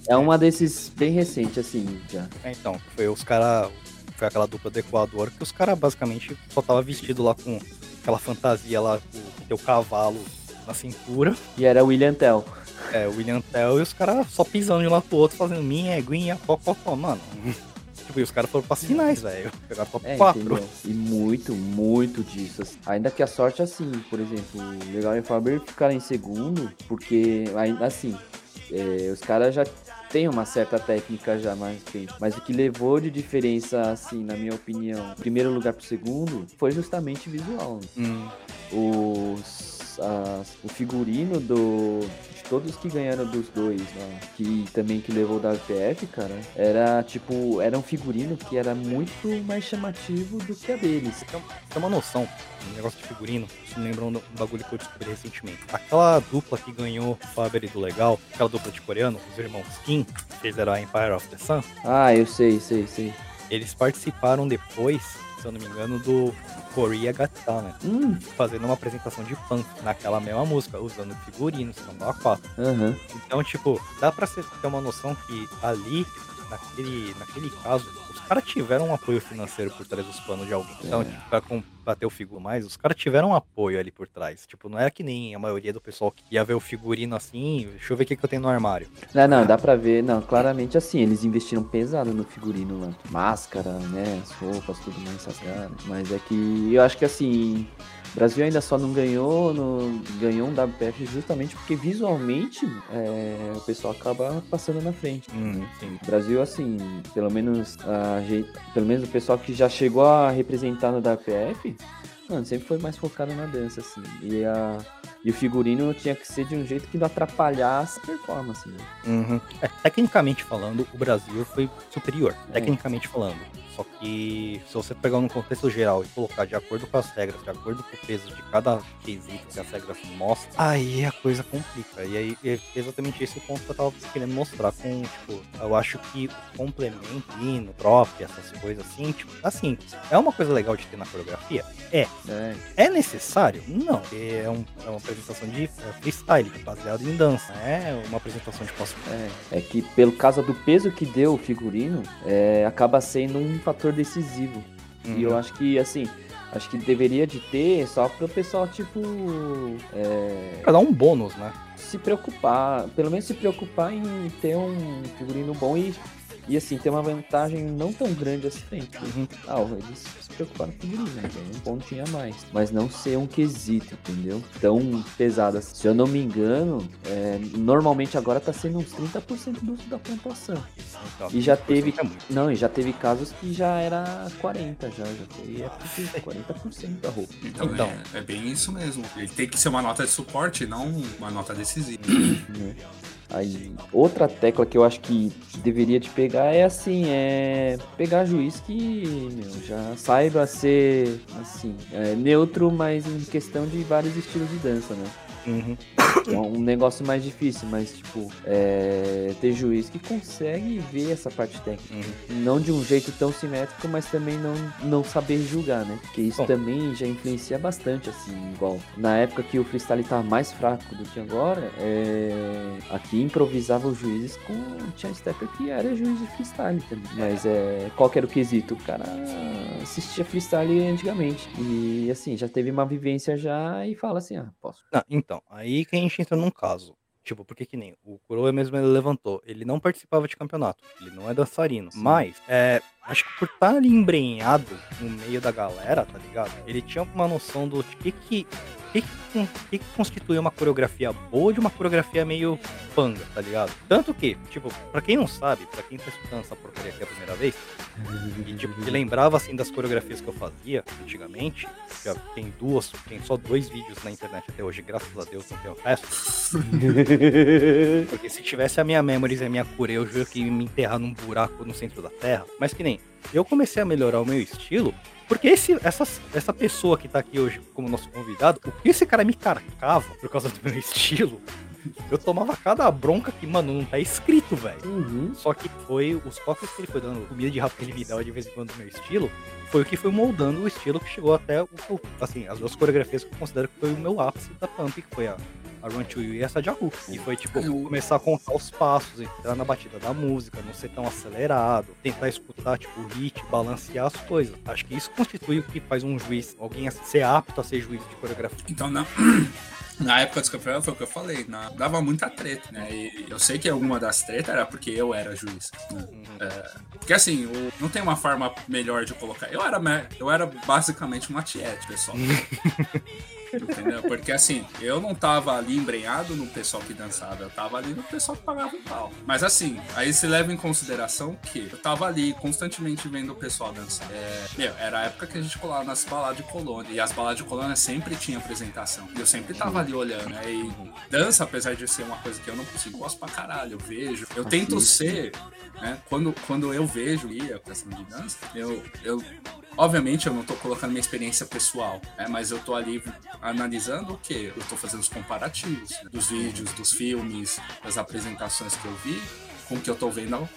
É uma desses bem recente, assim, já. É, então, foi os caras. Foi aquela dupla do Equador que os caras basicamente só tava vestido lá com aquela fantasia lá com o teu cavalo na cintura. E era William Tell. É, o William Tell e os caras só pisando de um lado pro outro, fazendo minha, eguinha, pocotó, mano. E os caras foram pra finais, velho. Pegaram top É, 4. entendeu? E muito, muito disso. assim. Ainda que a sorte, assim, por exemplo, o Legal e Faber ficaram em segundo, porque, ainda assim, é, os caras já têm uma certa técnica já mais tempo. Mas o que levou de diferença, assim, na minha opinião, primeiro lugar pro segundo, foi justamente visual. né? Hum, Os, as- o figurino do, todos que ganharam dos dois, né, que também que levou da WPF, cara, era tipo, era um figurino que era muito mais chamativo do que a deles. Tem tem uma noção, um negócio de figurino, isso me lembra um bagulho que eu descobri recentemente. Aquela dupla que ganhou o Faber do Legal, aquela dupla de coreano, os irmãos Kim, que fizeram a Empire of the Sun, Ah, eu sei, sei, sei. eles participaram depois, se eu não me engano, do Korea Got Talent, Hum, fazendo uma apresentação de funk naquela mesma música, usando figurinos, samba 4. aham. Então, tipo, dá pra você ter uma noção que ali, naquele, naquele caso, os caras tiveram um apoio financeiro por trás dos planos de alguém. Então, É. tipo, pra combater o figurino mais, os caras tiveram um apoio ali por trás. Tipo, não era que nem a maioria do pessoal que ia ver o figurino assim, deixa eu ver o que, que eu tenho no armário. Não, não, dá pra ver, não, claramente assim, eles investiram pesado no figurino lá. Máscara, né, as roupas, tudo mais rasgado. Mas é que eu acho que assim, o Brasil ainda só não ganhou, no, ganhou um WPF justamente porque visualmente é, o pessoal acaba passando na frente. sim. O Brasil, assim, pelo menos a pelo menos o pessoal que já chegou a representar no WPF, mano, sempre foi mais focado na dança, assim. E, a, e o figurino tinha que ser de um jeito que não atrapalhasse a performance, né? Uhum. É, tecnicamente falando, o Brasil foi superior. É. Tecnicamente falando. Só que se você pegar no contexto geral e colocar de acordo com as regras, de acordo com o peso de cada quesito que as regras mostram, aí a coisa complica. E aí é exatamente esse o ponto que eu tava querendo mostrar com, tipo, eu acho que o complemento, hino, drop, essas coisas assim, tipo, assim, é uma coisa legal de ter na coreografia? É. É, É necessário? Não. porque É, um- é uma apresentação de é, freestyle, baseado em dança. É uma apresentação de cosplay. é, é que pelo causa do peso que deu o figurino, é, acaba sendo um fator decisivo. E eu acho que, assim, acho que deveria de ter só pro pessoal, tipo, é, Pra dar um bônus, né? se preocupar, pelo menos se preocupar em ter um figurino bom e, e assim, ter uma vantagem não tão grande assim. Tipo, ah, eles se preocuparam com o né? é um pontinho a mais. Mas não ser um quesito, entendeu? Tão pesado assim. Se eu não me engano, é, normalmente agora tá sendo uns 30% do, da pontuação. Então, E já teve. é. Não, e já teve casos que já era 40, já, já foi de 40% da roupa. Então, Então. É, é bem isso mesmo. Ele tem que ser uma nota de suporte, não uma nota decisiva. né? Aí, outra tecla que eu acho que deveria te pegar é assim, é pegar juiz que meu, já saiba ser assim, é, neutro, mas em questão de vários estilos de dança, né? Uhum. É um negócio mais difícil, mas tipo, é, ter juiz que consegue ver essa parte técnica. Uhum. Não de um jeito tão simétrico, mas também não, não saber julgar, né? Porque isso Bom. também já influencia bastante, assim, igual. Na época que o freestyle tava mais fraco do que agora, é... aqui improvisava os juízes com tinha stepper que era juiz de freestyle também. Mas é... qual que era o quesito? O cara assistia freestyle antigamente. E assim, já teve uma vivência já e fala assim, ah, posso. Não, então, aí que a gente entra num caso. Tipo, porque que nem o Kuroa mesmo ele levantou. Ele não participava de campeonato. Ele não é dançarino. Mas, é, acho que por estar ali embrenhado no meio da galera, tá ligado? Ele tinha uma noção do que que. O que, que, que que constitui uma coreografia boa de uma coreografia meio panga, tá ligado? Tanto que, tipo, pra quem não sabe, pra quem tá escutando essa porcaria aqui a primeira vez, e tipo, que lembrava assim das coreografias que eu fazia antigamente, já tem duas, tem só dois vídeos na internet até hoje, graças a Deus não tem o resto. Porque se tivesse a minha memories e a minha cura, eu juro que ia me enterrar num buraco no centro da terra. Mas que nem, eu comecei a melhorar o meu estilo, porque esse, essa, essa pessoa que tá aqui hoje como nosso convidado, o que esse cara me carcava por causa do meu estilo, eu tomava cada bronca que, mano, não tá escrito, velho. Uhum. Só que foi os toques que ele foi dando, comida de rato que ele me dava de vez em quando no meu estilo, foi o que foi moldando o estilo que chegou até o- assim, as duas coreografias que eu considero que foi o meu ápice da Pump, que foi a, a Run to You e essa Jahu. E foi tipo, começar a contar os passos, entrar na batida da música, não ser tão acelerado, tentar escutar, tipo, o hit, balancear as coisas. Acho que isso constitui o que faz um juiz, alguém ser apto a ser juiz de coreografia. Então, na, na época dos campeonatos, foi o que eu falei, na- dava muita treta, né? E eu sei que alguma das tretas era porque eu era juiz. né? É, porque assim, o- não tem uma forma melhor de colocar. Eu era, eu era basicamente uma tiete, pessoal. Entendeu? Porque assim, eu não tava ali embrenhado no pessoal que dançava, eu tava ali no pessoal que pagava um pau. Mas assim, aí se leva em consideração que eu tava ali constantemente vendo o pessoal dançar. É, meu, era a época que a gente colava nas baladas de colônia. E as baladas de colônia sempre tinha apresentação. E eu sempre tava ali olhando, né? E dança, apesar de ser uma coisa que eu não consigo, gosto pra caralho, eu vejo. Eu tento ser, né? Quando, quando eu vejo e a questão de dança, eu, eu Obviamente eu não tô colocando minha experiência pessoal, né? mas eu tô ali analisando o que? Eu tô fazendo os comparativos né? dos vídeos, dos filmes, das apresentações que eu vi com o que eu tô vendo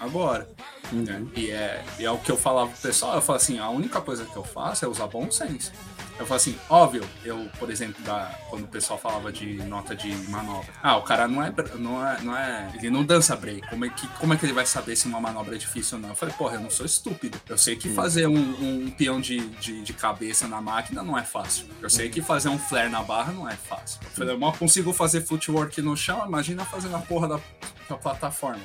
agora. Né? E, é, e é o que eu falava pro pessoal, eu falo assim, a única coisa que eu faço é usar bom senso. Eu falo assim, óbvio, eu, por exemplo, da, quando o pessoal falava de nota de manobra. Ah, o cara não é, não é, não é. Ele não dança break. Como é, que, como é que ele vai saber se uma manobra é difícil ou não? Eu falei, porra, eu não sou estúpido. Eu sei que fazer um, um, peão de, de, de, cabeça na máquina não é fácil. Eu sei que fazer um flare na barra não é fácil. Eu falei, eu mal consigo fazer footwork no chão, imagina fazer na porra da, da plataforma?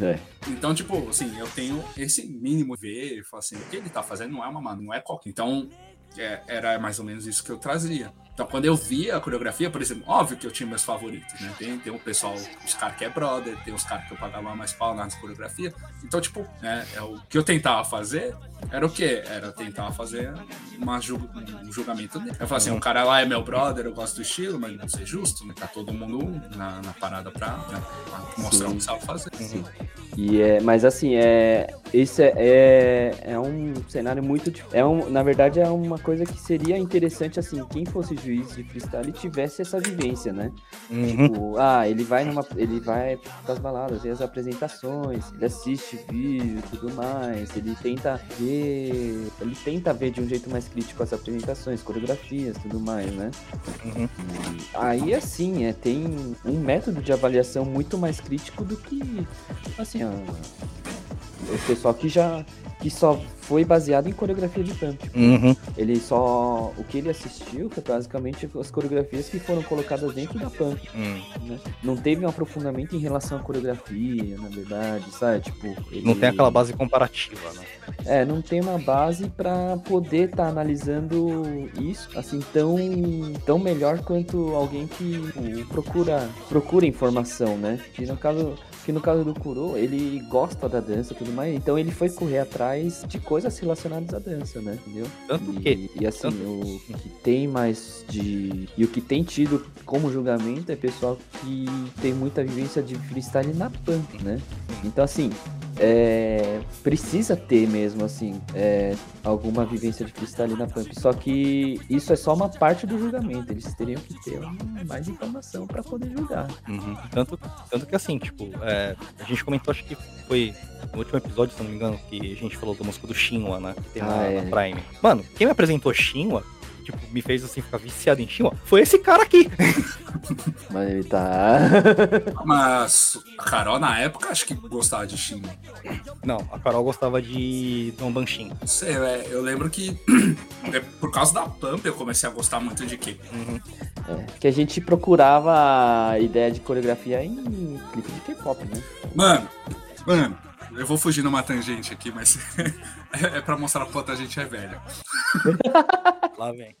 É. Então, tipo, assim, eu tenho esse mínimo ver assim, o que ele tá fazendo não é uma não é qualquer. Então, é, era mais ou menos isso que eu trazia. Então, quando eu via a coreografia, por exemplo, óbvio que eu tinha meus favoritos, né? Tem, tem um pessoal, os caras que é brother, tem os caras que eu pagava mais pau nas coreografia. Então, tipo, né, é, o que eu tentava fazer era o quê? Era tentar fazer uma ju um julgamento dele. Eu falava assim, o cara lá é meu brother, eu gosto do estilo, mas não ser justo, né? Tá todo mundo na, na parada pra, né, pra mostrar Sim. o que sabe fazer. Sim. E é, mas assim, é, esse é, é, é um cenário muito. É um, na verdade, é uma coisa que seria interessante, assim, quem fosse juiz de freestyle tivesse essa vivência, né? Uhum. Tipo, ah, ele vai numa. Ele vai pras baladas, vê as apresentações, ele assiste vídeo e tudo mais, ele tenta ver. Ele tenta ver de um jeito mais crítico as apresentações, coreografias tudo mais, né? Uhum. Aí assim, é, tem um método de avaliação muito mais crítico do que assim, o pessoal que já que só foi baseado em coreografia de pump. Uhum. Ele só. O que ele assistiu foi basicamente as coreografias que foram colocadas dentro da pump. Uhum. Né? Não teve um aprofundamento em relação à coreografia, na verdade, sabe? Tipo. Ele... Não tem aquela base comparativa, né? É, não tem uma base para poder estar tá analisando isso assim tão, tão melhor quanto alguém que tipo, procura, procura informação, né? E no caso que no caso do Kuro, ele gosta da dança e tudo mais, então ele foi correr atrás de coisas relacionadas à dança, né? Entendeu? Tanto e, que. E assim, o que tem mais de. E o que tem tido como julgamento é pessoal que tem muita vivência de freestyle na pump, né? Então, assim, é, precisa ter mesmo, assim, é, alguma vivência de freestyle na pump. Só que isso é só uma parte do julgamento. Eles teriam que ter mais informação para poder julgar. Uhum. Tanto, tanto que, assim, tipo, é, a gente comentou, acho que foi no último episódio, se não me engano, que a gente falou da música do Shinwa, né? Que tem ah, na, é. na Prime. Mano, quem me apresentou Shinwa tipo, me fez assim ficar viciado em Shinwa, foi esse cara aqui. Mas ele tá. Mas a Carol na época acho que gostava de Shinwa. Não, a Carol gostava de Don Banshin. Não sei, é, eu lembro que é, por causa da Pump eu comecei a gostar muito de K. Uhum. É, que a gente procurava a ideia de coreografia em clipe de K-pop, né? Mano, mano, eu vou fugir numa tangente aqui, mas é, pra mostrar o quanto a gente é velho. Lá vem.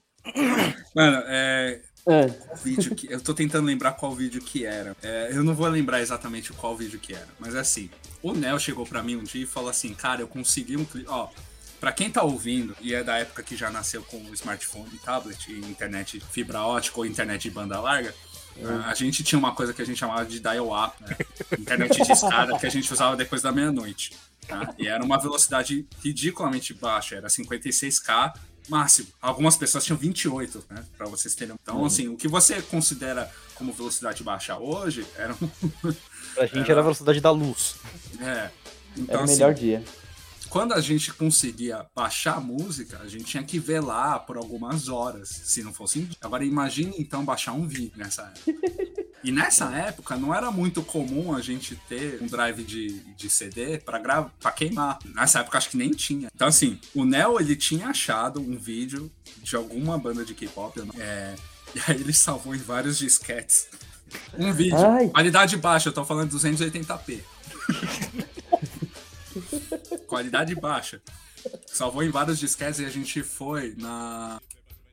Mano, é. É. vídeo que, eu tô tentando lembrar qual vídeo que era. É, eu não vou lembrar exatamente qual vídeo que era, mas é assim. O Nel chegou para mim um dia e falou assim: Cara, eu consegui um clipe. Ó, pra quem tá ouvindo e é da época que já nasceu com smartphone, tablet, e internet fibra ótica ou internet de banda larga, a gente tinha uma coisa que a gente chamava de dial-up, né? Internet de escada que a gente usava depois da meia-noite. Tá? E era uma velocidade ridiculamente baixa, era 56k máximo. Algumas pessoas tinham 28, né? Pra vocês terem. Então, uhum. assim, o que você considera como velocidade baixa hoje era. pra gente era, era a velocidade da luz. É. Então, era o melhor assim, dia quando a gente conseguia baixar a música, a gente tinha que ver lá por algumas horas, se não fosse. Agora imagine então baixar um vídeo nessa época. E nessa época não era muito comum a gente ter um drive de, de CD para gravar, para queimar. Nessa época acho que nem tinha. Então assim, o Neo ele tinha achado um vídeo de alguma banda de K-pop, é, e aí ele salvou em vários disquetes. Um vídeo, Ai. qualidade baixa, eu tô falando 280p. qualidade baixa. Salvou em vários disquetes e a gente foi na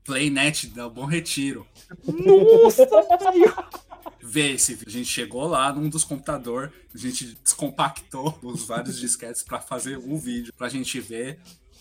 Playnet da Bom Retiro. Nossa, Vê esse vídeo. A gente chegou lá num dos computadores, a gente descompactou os vários disquetes pra fazer o vídeo, pra gente ver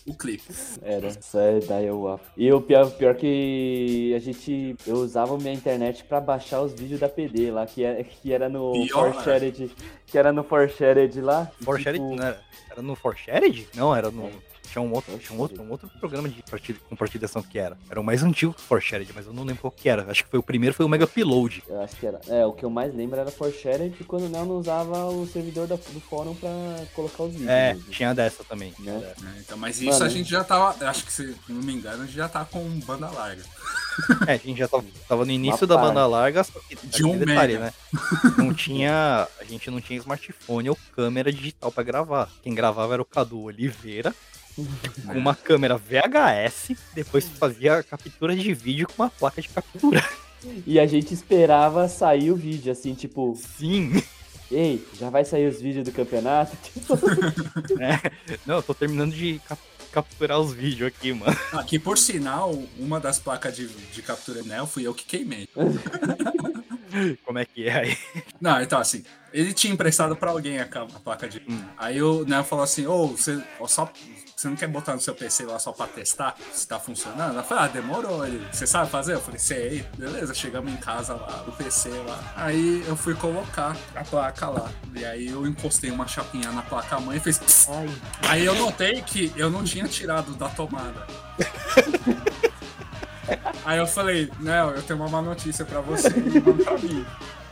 o clipe. Era, isso é da eu E o pior, pior que a gente. Eu usava minha internet pra baixar os vídeos da PD lá, que era, que era no Pior, Forshared. Que era no Forshared lá. Forshared, tipo, não era, era no Forshared? Não, era no. Tinha um outro, tinha um outro, um outro programa de partida, compartilhação que era. Era o mais antigo que o Forshared, mas eu não lembro qual que era. Acho que foi o primeiro, foi o Mega Upload. Eu acho que era. É, o que eu mais lembro era Forshared e quando o Nel não usava o servidor da- do fórum pra colocar os vídeos. É, mesmo. tinha dessa também. Né? Dessa. né? Então, mas isso Mano. a gente já tava. Acho que, se não me engano, a gente já tá com banda larga. É, a gente já tava, tava no início Uma da parte. banda larga, só que De um detalhe, mega. né? Não tinha. A gente não tinha smartphone ou câmera digital pra gravar. Quem gravava era o Cadu Oliveira, com uma câmera VHS, depois fazia a captura de vídeo com uma placa de captura. E a gente esperava sair o vídeo, assim, tipo, Sim! ei, já vai sair os vídeos do campeonato? Tipo, Não, eu tô terminando de cap- capturar os vídeos aqui, mano. Aqui, por sinal, uma das placas de, de captura Nel fui eu que queimei. Como é que é aí? Não, então assim, ele tinha emprestado pra alguém a, a placa de. Hum. Aí o Nel falou assim: Ô, você, ó, só, você não quer botar no seu PC lá só pra testar se tá funcionando? Eu falei: Ah, demorou. Ele, você sabe fazer? Eu falei: Sei, beleza. Chegamos em casa lá, o PC lá. Aí eu fui colocar a placa lá. E aí eu encostei uma chapinha na placa mãe e fez. pss. Aí eu notei que eu não tinha tirado da tomada. Aí eu falei, Nel, eu tenho uma má notícia pra você e uma pra mim.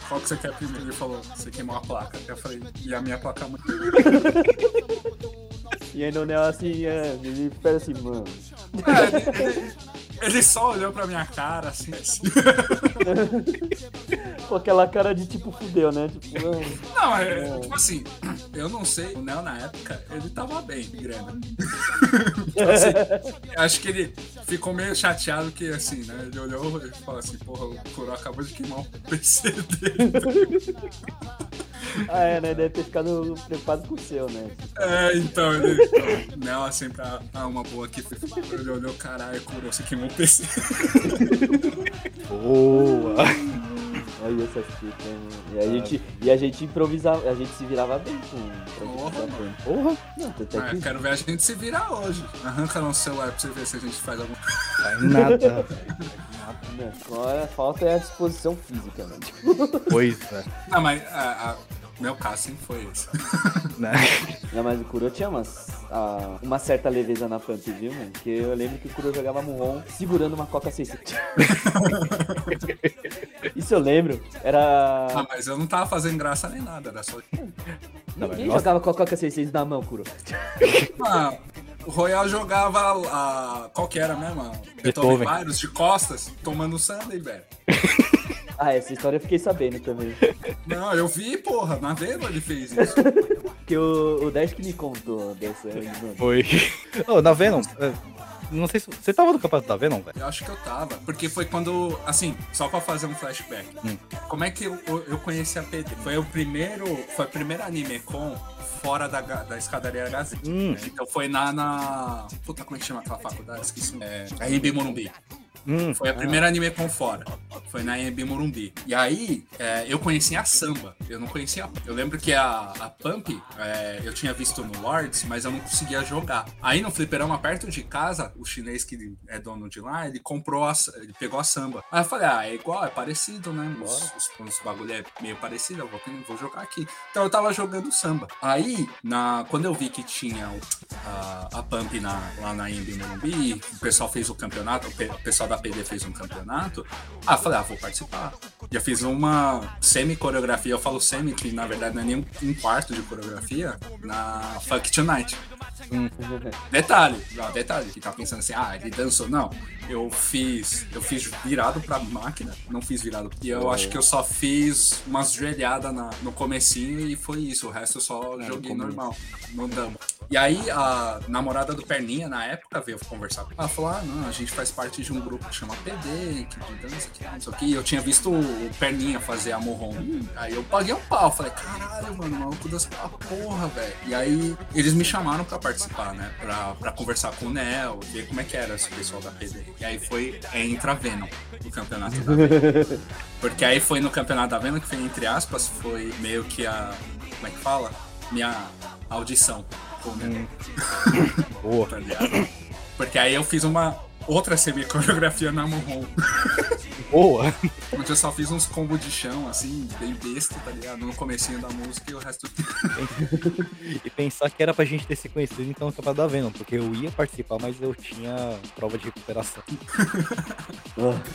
Qual que você quer primeiro? Ele falou, você queimou a placa. Eu falei, e a minha placa mãe? E aí no Nel assim, é, ele espera assim, mano. É, ele, ele- ele só olhou pra minha cara assim. assim. Com aquela cara de tipo fudeu, né? Tipo. Não, é, tipo assim, eu não sei, o Nel na época, ele tava bem de grana. Então, assim, acho que ele ficou meio chateado que assim, né? Ele olhou e falou assim, porra, o Kuro acabou de queimar o PC dele. Ah, é, né? Deve ter ficado preocupado com o seu, né? É, então, ele. Nel, assim, pra ah, uma boa aqui, ele olhou, caralho, Kuro, você queimou o PC. Boa! Olha essas fitas, né? E a, gente, e a gente improvisava, a gente se virava bem com Porra. Porra! Não, até Ah, que quero ver a gente se virar hoje. Arranca no celular pra você ver se a gente faz alguma Sai nada, velho. Não, agora falta é a disposição física, né? Coisa, Não, mas a, a- meu caso sempre foi esse. né? Não, mas o Kuro tinha umas, ah, uma certa leveza na pump, viu, mano? Porque eu lembro que o Kuro jogava Muon segurando uma Coca 600. Isso eu lembro. Era. Ah, mas eu não tava fazendo graça nem nada, era só. Ninguém nossa. jogava com a Coca 600 na mão, Kuro. Ah, o Royal jogava a. Qual que era mesmo? A Beethoven. Beethoven Virus de costas, tomando Sunday, velho. Ah, essa história eu fiquei sabendo também. Não, eu vi, porra, na Venom ele fez isso. Porque o, o Dash que me contou dessa. Foi. Ô, na Venom, é, não sei se. Você tava no campeonato da Venom, velho? Eu acho que eu tava. Porque foi quando. Assim, só pra fazer um flashback. Hum. Como é que eu, eu, conheci a PD? Foi o primeiro. Foi o primeiro anime com fora da, da escadaria Gazette. Hum. né? Então foi na, na. Puta, como é que chama aquela faculdade? Esqueci. É. A Embi Morumbi. Hum, Foi a primeira anime com fora. Foi na Embi Morumbi. E aí, é, eu conhecia a samba. Eu não conhecia. Eu lembro que a, a Pump, é, eu tinha visto no Lords, mas eu não conseguia jogar. Aí no fliperama perto de casa, o chinês que é dono de lá, ele comprou a, ele pegou a samba. Aí eu falei, ah, é igual, é parecido, né? Os, os, os bagulho é meio parecido, eu vou, vou jogar aqui. Então eu tava jogando samba. Aí, na, quando eu vi que tinha a, a Pump na- lá na Embi Morumbi, o pessoal fez o campeonato, o, pe- o pessoal da PD fez um campeonato, ah, falei, ah, vou participar. Já fiz uma semi-coreografia, eu falo semi, que na verdade não é nem um, quarto de coreografia, na Funk Tonight. Detalhe, ó, detalhe, que tá pensando assim, ah, ele dançou. Não, eu fiz, eu fiz virado pra máquina, não fiz virado. E eu acho que eu só fiz umas joelhadas na- no comecinho e foi isso. O resto eu só no joguei começo. normal, no dama. E aí a namorada do Perninha, na época, veio conversar com ela. falou: ah, não, a gente faz parte de um grupo que chama PD, que de dança, que não sei o que. E eu tinha visto o Perninha fazer a Morron. Aí eu paguei um pau. Falei, caralho, mano, o maluco dança pra porra, velho. E aí eles me chamaram pra participar, né? Pra, pra conversar com o Nel, ver como é que era esse pessoal da PD. E aí foi é, entra Venom no campeonato da Venom. Porque aí foi no campeonato da Venom, que foi, entre aspas, foi meio que a. Como é que fala? Minha audição. Como, Boa. tá? Porque aí eu fiz uma outra semi-coreografia na Morron. Boa. Onde eu só fiz uns combos de chão, assim, bem besta, tá ligado? No comecinho da música e o resto. E pensar que era pra gente ter se conhecido então campeonato da Venom, porque eu ia participar, mas eu tinha prova de recuperação.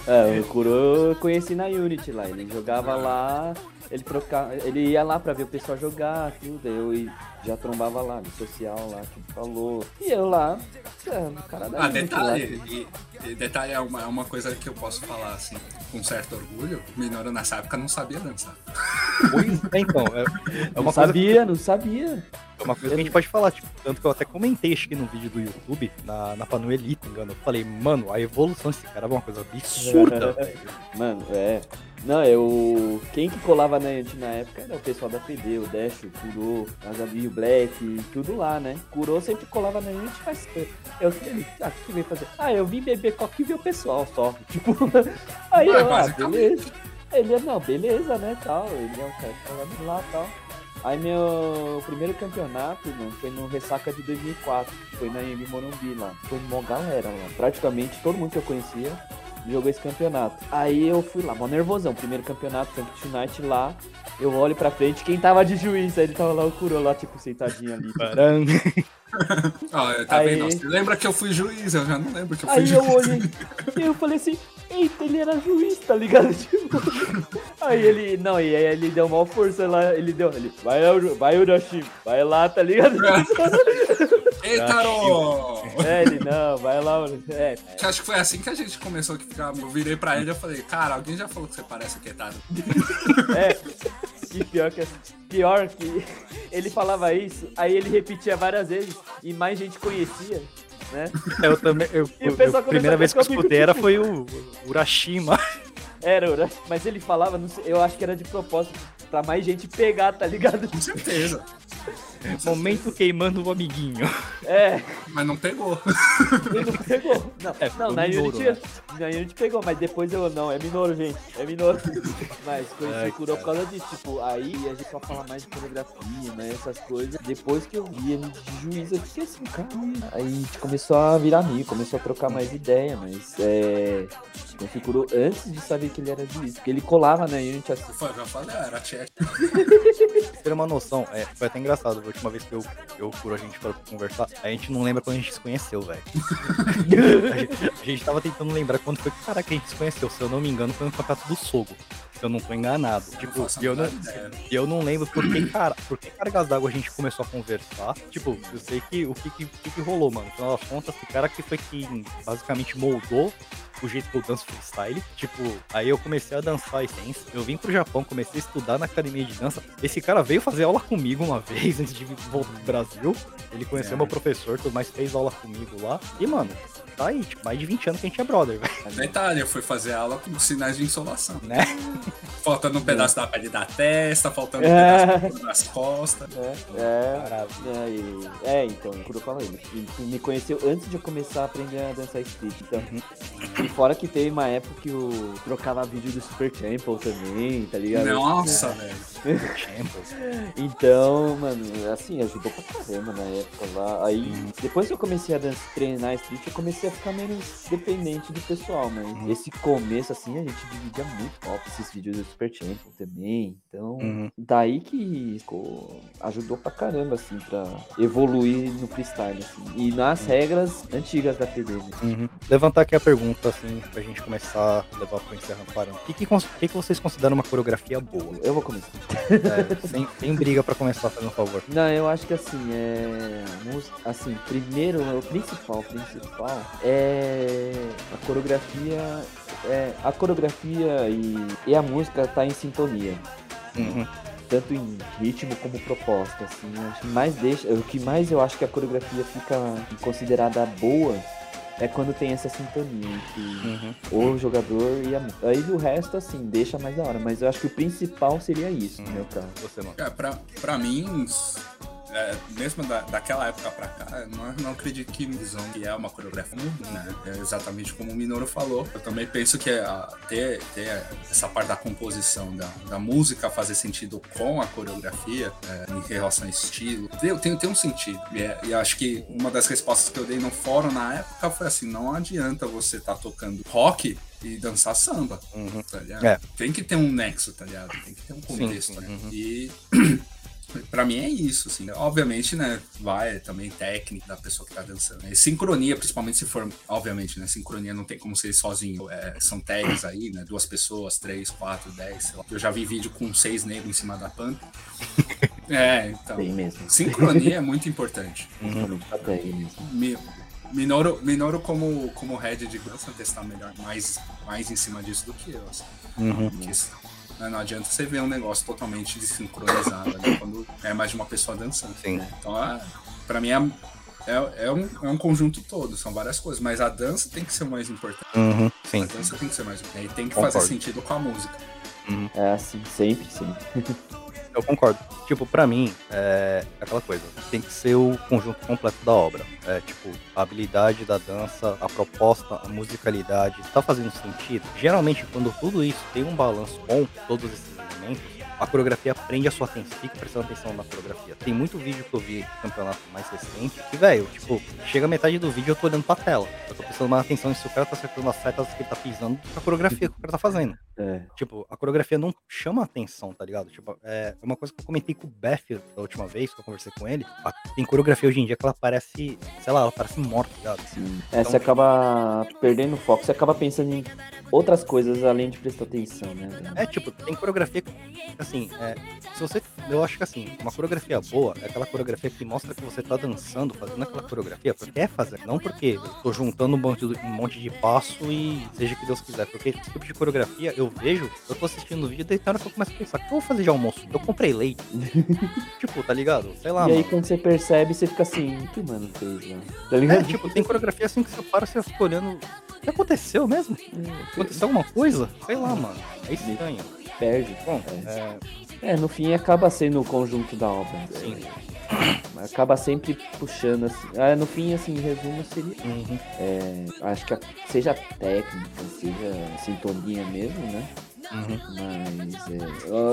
É, o Kuro eu conheci na Unity lá. Ele jogava lá, ele trocava, ele ia lá pra ver o pessoal jogar, tudo. Eu já trombava lá, no social lá, que falou. E eu lá, é, o cara da Ah, detalhe, lá. e, e detalhe é uma, é uma coisa que eu posso falar assim, com certo orgulho. O Minoru nessa época não sabia dançar. Pois é, então, é, é Não uma, coisa, sabia, não sabia. é uma coisa que a gente pode falar, tipo, tanto que eu até comentei acho que no vídeo do YouTube, na, na Panuelita, engano. Eu falei, mano, a evolução desse cara é uma coisa absurda, velho. Mano, é. Não, eu. Quem que colava na Unity na época era o pessoal da PD, o Dash, o Kuro, a Gabi, o Black, tudo lá, né? Kuro sempre colava na Unity faz tempo. Eu falei, ah, o que veio fazer? Ah, eu vim beber coque e ver o pessoal só. Tipo, aí eu, ah, basicamente. beleza. Ele, não, beleza, né, tal. Ele é um cara que tava lá tal. Aí meu primeiro campeonato, mano, foi no Ressaca de 2004, que foi na Embi Morumbi lá. Foi uma galera lá. Praticamente todo mundo que eu conhecia jogou esse campeonato. Aí eu fui lá, mó nervosão. Primeiro campeonato, Camp Tonight lá. Eu olho pra frente, quem tava de juiz? Aí ele tava lá, o Kuro lá, tipo, sentadinho ali. Ó, tá Aí- vendo? Você lembra que eu fui juiz? Eu já não lembro que eu fui Aí eu juiz. olhei e eu falei assim, eita, ele era juiz, tá ligado? Tipo, aí ele, não, e aí ele deu uma força lá, ele deu, ele, vai, vai Uroshi, vai lá, tá ligado? Eita, Ro! é, ele, não, vai lá, é, Que Acho que foi assim que a gente começou a ficar. Eu virei pra ele e eu falei, cara, alguém já falou que você parece Ketaro. é. E pior que, pior que ele falava isso, aí ele repetia várias vezes, e mais gente conhecia, né? Eu também. Eu, eu- primeira vez que eu escutei era foi o Urashima. Era, mas ele falava, não sei, eu acho que era de propósito, pra mais gente pegar, tá ligado? Com certeza. Momento queimando o amiguinho. É. Mas não pegou. Ele não pegou. Não, É, não na, o Minoru, Unity, na Unity pegou, mas depois eu não, é Minoru, gente. É Minoru. mas conheci Ai, o Kuro por causa disso. Tipo, aí a gente só fala mais de coreografia, né? Essas coisas. Depois que eu vi ele de juiz, eu fiquei assim, cara. Aí a gente começou a virar amigo, começou a trocar mais ideia, mas é. Conheci o antes de saber que ele era juiz. Porque ele colava na Unity assim. Foi, já falei, era check. Ter uma noção, é, foi até engraçado. A última vez que eu, eu curo a gente para conversar, a gente não lembra quando a gente se conheceu, velho. a, gente, a gente tava tentando lembrar quando foi que, caraca, a gente se conheceu. Se eu não me engano, foi no campeonato do Sogo. Se eu não tô enganado. Tipo, e eu não, e eu não lembro por que, cara, por que cargas d'água a gente começou a conversar. Tipo, eu sei que o que, que, que, rolou, mano. No final das contas, o cara que foi que basicamente moldou o jeito que eu danço freestyle. Tipo, aí eu comecei a dançar essência. Eu vim pro Japão, comecei a estudar na academia de dança. Esse cara veio fazer aula comigo uma vez antes de voltar pro Brasil. Ele conheceu Certo. meu professor, tudo mais, fez aula comigo lá. E, mano, tá aí, tipo, mais de 20 anos que a gente é brother, velho, Detalhe, eu fui fazer aula com sinais de insolação. né? Faltando um pedaço da pele da testa, faltando um É. pedaço das costas. É, é. É, é, então, o Kuro fala ele. Ele me conheceu antes de eu começar a aprender a dançar street. Então. E fora que teve uma época que eu trocava vídeo do Super Temple também, tá ligado? Nossa, velho. Champions. Então, mano, assim, ajudou pra caramba na época lá. Aí, depois que eu comecei a dançar, treinar street, eu comecei a ficar menos dependente do pessoal, mas esse começo, assim, a gente dividia muito top esses vídeos do Super Temple também. Então, Uhum. daí que ficou, ajudou pra caramba, assim, pra evoluir no freestyle, assim. E nas regras antigas da PD, né? Uhum. Levantar aqui a pergunta, assim, pra gente começar a levar pro encerramento parando. O que, que, que, que vocês consideram uma coreografia boa? Eu vou começar. É, sem, sem briga pra começar, fazendo um favor. Não, eu acho que assim, é. Assim, primeiro, o principal, o principal é. A coreografia. É, a coreografia e, e a música tá em sintonia. Uhum. tanto em ritmo como proposta, assim, que mais deixa, o que mais eu acho que a coreografia fica considerada boa é quando tem essa sintonia entre Uhum. o jogador e a música. Aí o resto, assim, deixa mais da hora, mas eu acho que o principal seria isso, no meu caso. Você. É, pra, pra mim, é, mesmo da, daquela época pra cá, não, não acredito que que é uma coreografia muda, né? É exatamente como o Minoru falou. Eu também penso que a, ter, ter essa parte da composição, da, da música fazer sentido com a coreografia, é, em relação a estilo, tem, tem, tem um sentido. E, é- e acho que uma das respostas que eu dei no fórum na época foi assim: não adianta você estar tocando rock e dançar samba. Uhum. Tá ligado? É. Tem que ter um nexo, tá ligado? Tem que ter um Sim, contexto, né? uhum. E pra mim é isso, assim. Obviamente, né? Vai também técnica da pessoa que tá dançando. E sincronia, principalmente se for, obviamente, né? Sincronia não tem como ser sozinho. É, são tags aí, né? Duas pessoas, três, quatro, dez, sei lá. Eu já vi vídeo com seis negros em cima da pampa. É, então. Tem mesmo. Sincronia é muito importante. Uhum. Mi- Minoru, Minoru como, como head de dança testar melhor, mais, mais em cima disso do que eu. assim. Uhum. Porque né, não adianta você ver um negócio totalmente desincronizado ali, quando é mais de uma pessoa dançando. Sim. Então, é, pra mim, é, é, é um, é um conjunto todo, são várias coisas, mas a dança tem que ser o mais importante. Uhum. Sim. A dança tem que ser mais importante. E tem que Concordo. fazer sentido com a música. É assim, sempre, sempre. Eu concordo. Tipo, pra mim, é aquela coisa. Tem que ser o conjunto completo da obra. É, tipo, a habilidade da dança, a proposta, a musicalidade. Tá fazendo sentido? Geralmente, quando tudo isso tem um balanço com todos esses elementos, a coreografia prende a sua atenção, fica prestando atenção na coreografia. Tem muito vídeo que eu vi de campeonato mais recente que, velho, tipo, chega metade do vídeo eu tô olhando pra tela. Eu tô prestando mais atenção se o cara tá acertando as setas que ele tá pisando do que a coreografia que o cara tá fazendo. É. Tipo, a coreografia não chama atenção, tá ligado? Tipo, é uma coisa que eu comentei com o Beth da última vez que eu conversei com ele. a- Tem coreografia hoje em dia que ela parece, sei lá, ela parece morta, tá ligado? Sim. É, você acaba perdendo o foco, você acaba pensando em outras coisas além de prestar atenção, né? É, tipo, tem coreografia que, assim, é, se você, eu acho que assim, uma coreografia boa é aquela coreografia que mostra que você tá dançando, fazendo aquela coreografia porque quer fazer, não porque eu tô juntando um monte, de, um monte de passo e seja o que Deus quiser, porque esse tipo de coreografia eu vejo, eu tô assistindo o vídeo e daí tem hora que eu começo a pensar, o que eu vou fazer de almoço? Eu comprei leite. tipo, tá ligado? Sei lá, e aí mano. quando você percebe, você fica assim, o que o mano fez lá? Tá É, ligado? tipo, tem coreografia assim que você para você fica olhando. O que aconteceu mesmo? Aconteceu alguma coisa? Sei lá, mano. É estranho. Perde. Bom, É. é, no fim acaba sendo o conjunto da obra. Sim. É, acaba sempre puxando assim. Ah, no fim, assim, em resumo, seria. uhum. é, acho que a- seja técnica, seja sintonia mesmo, né? Uhum. Mas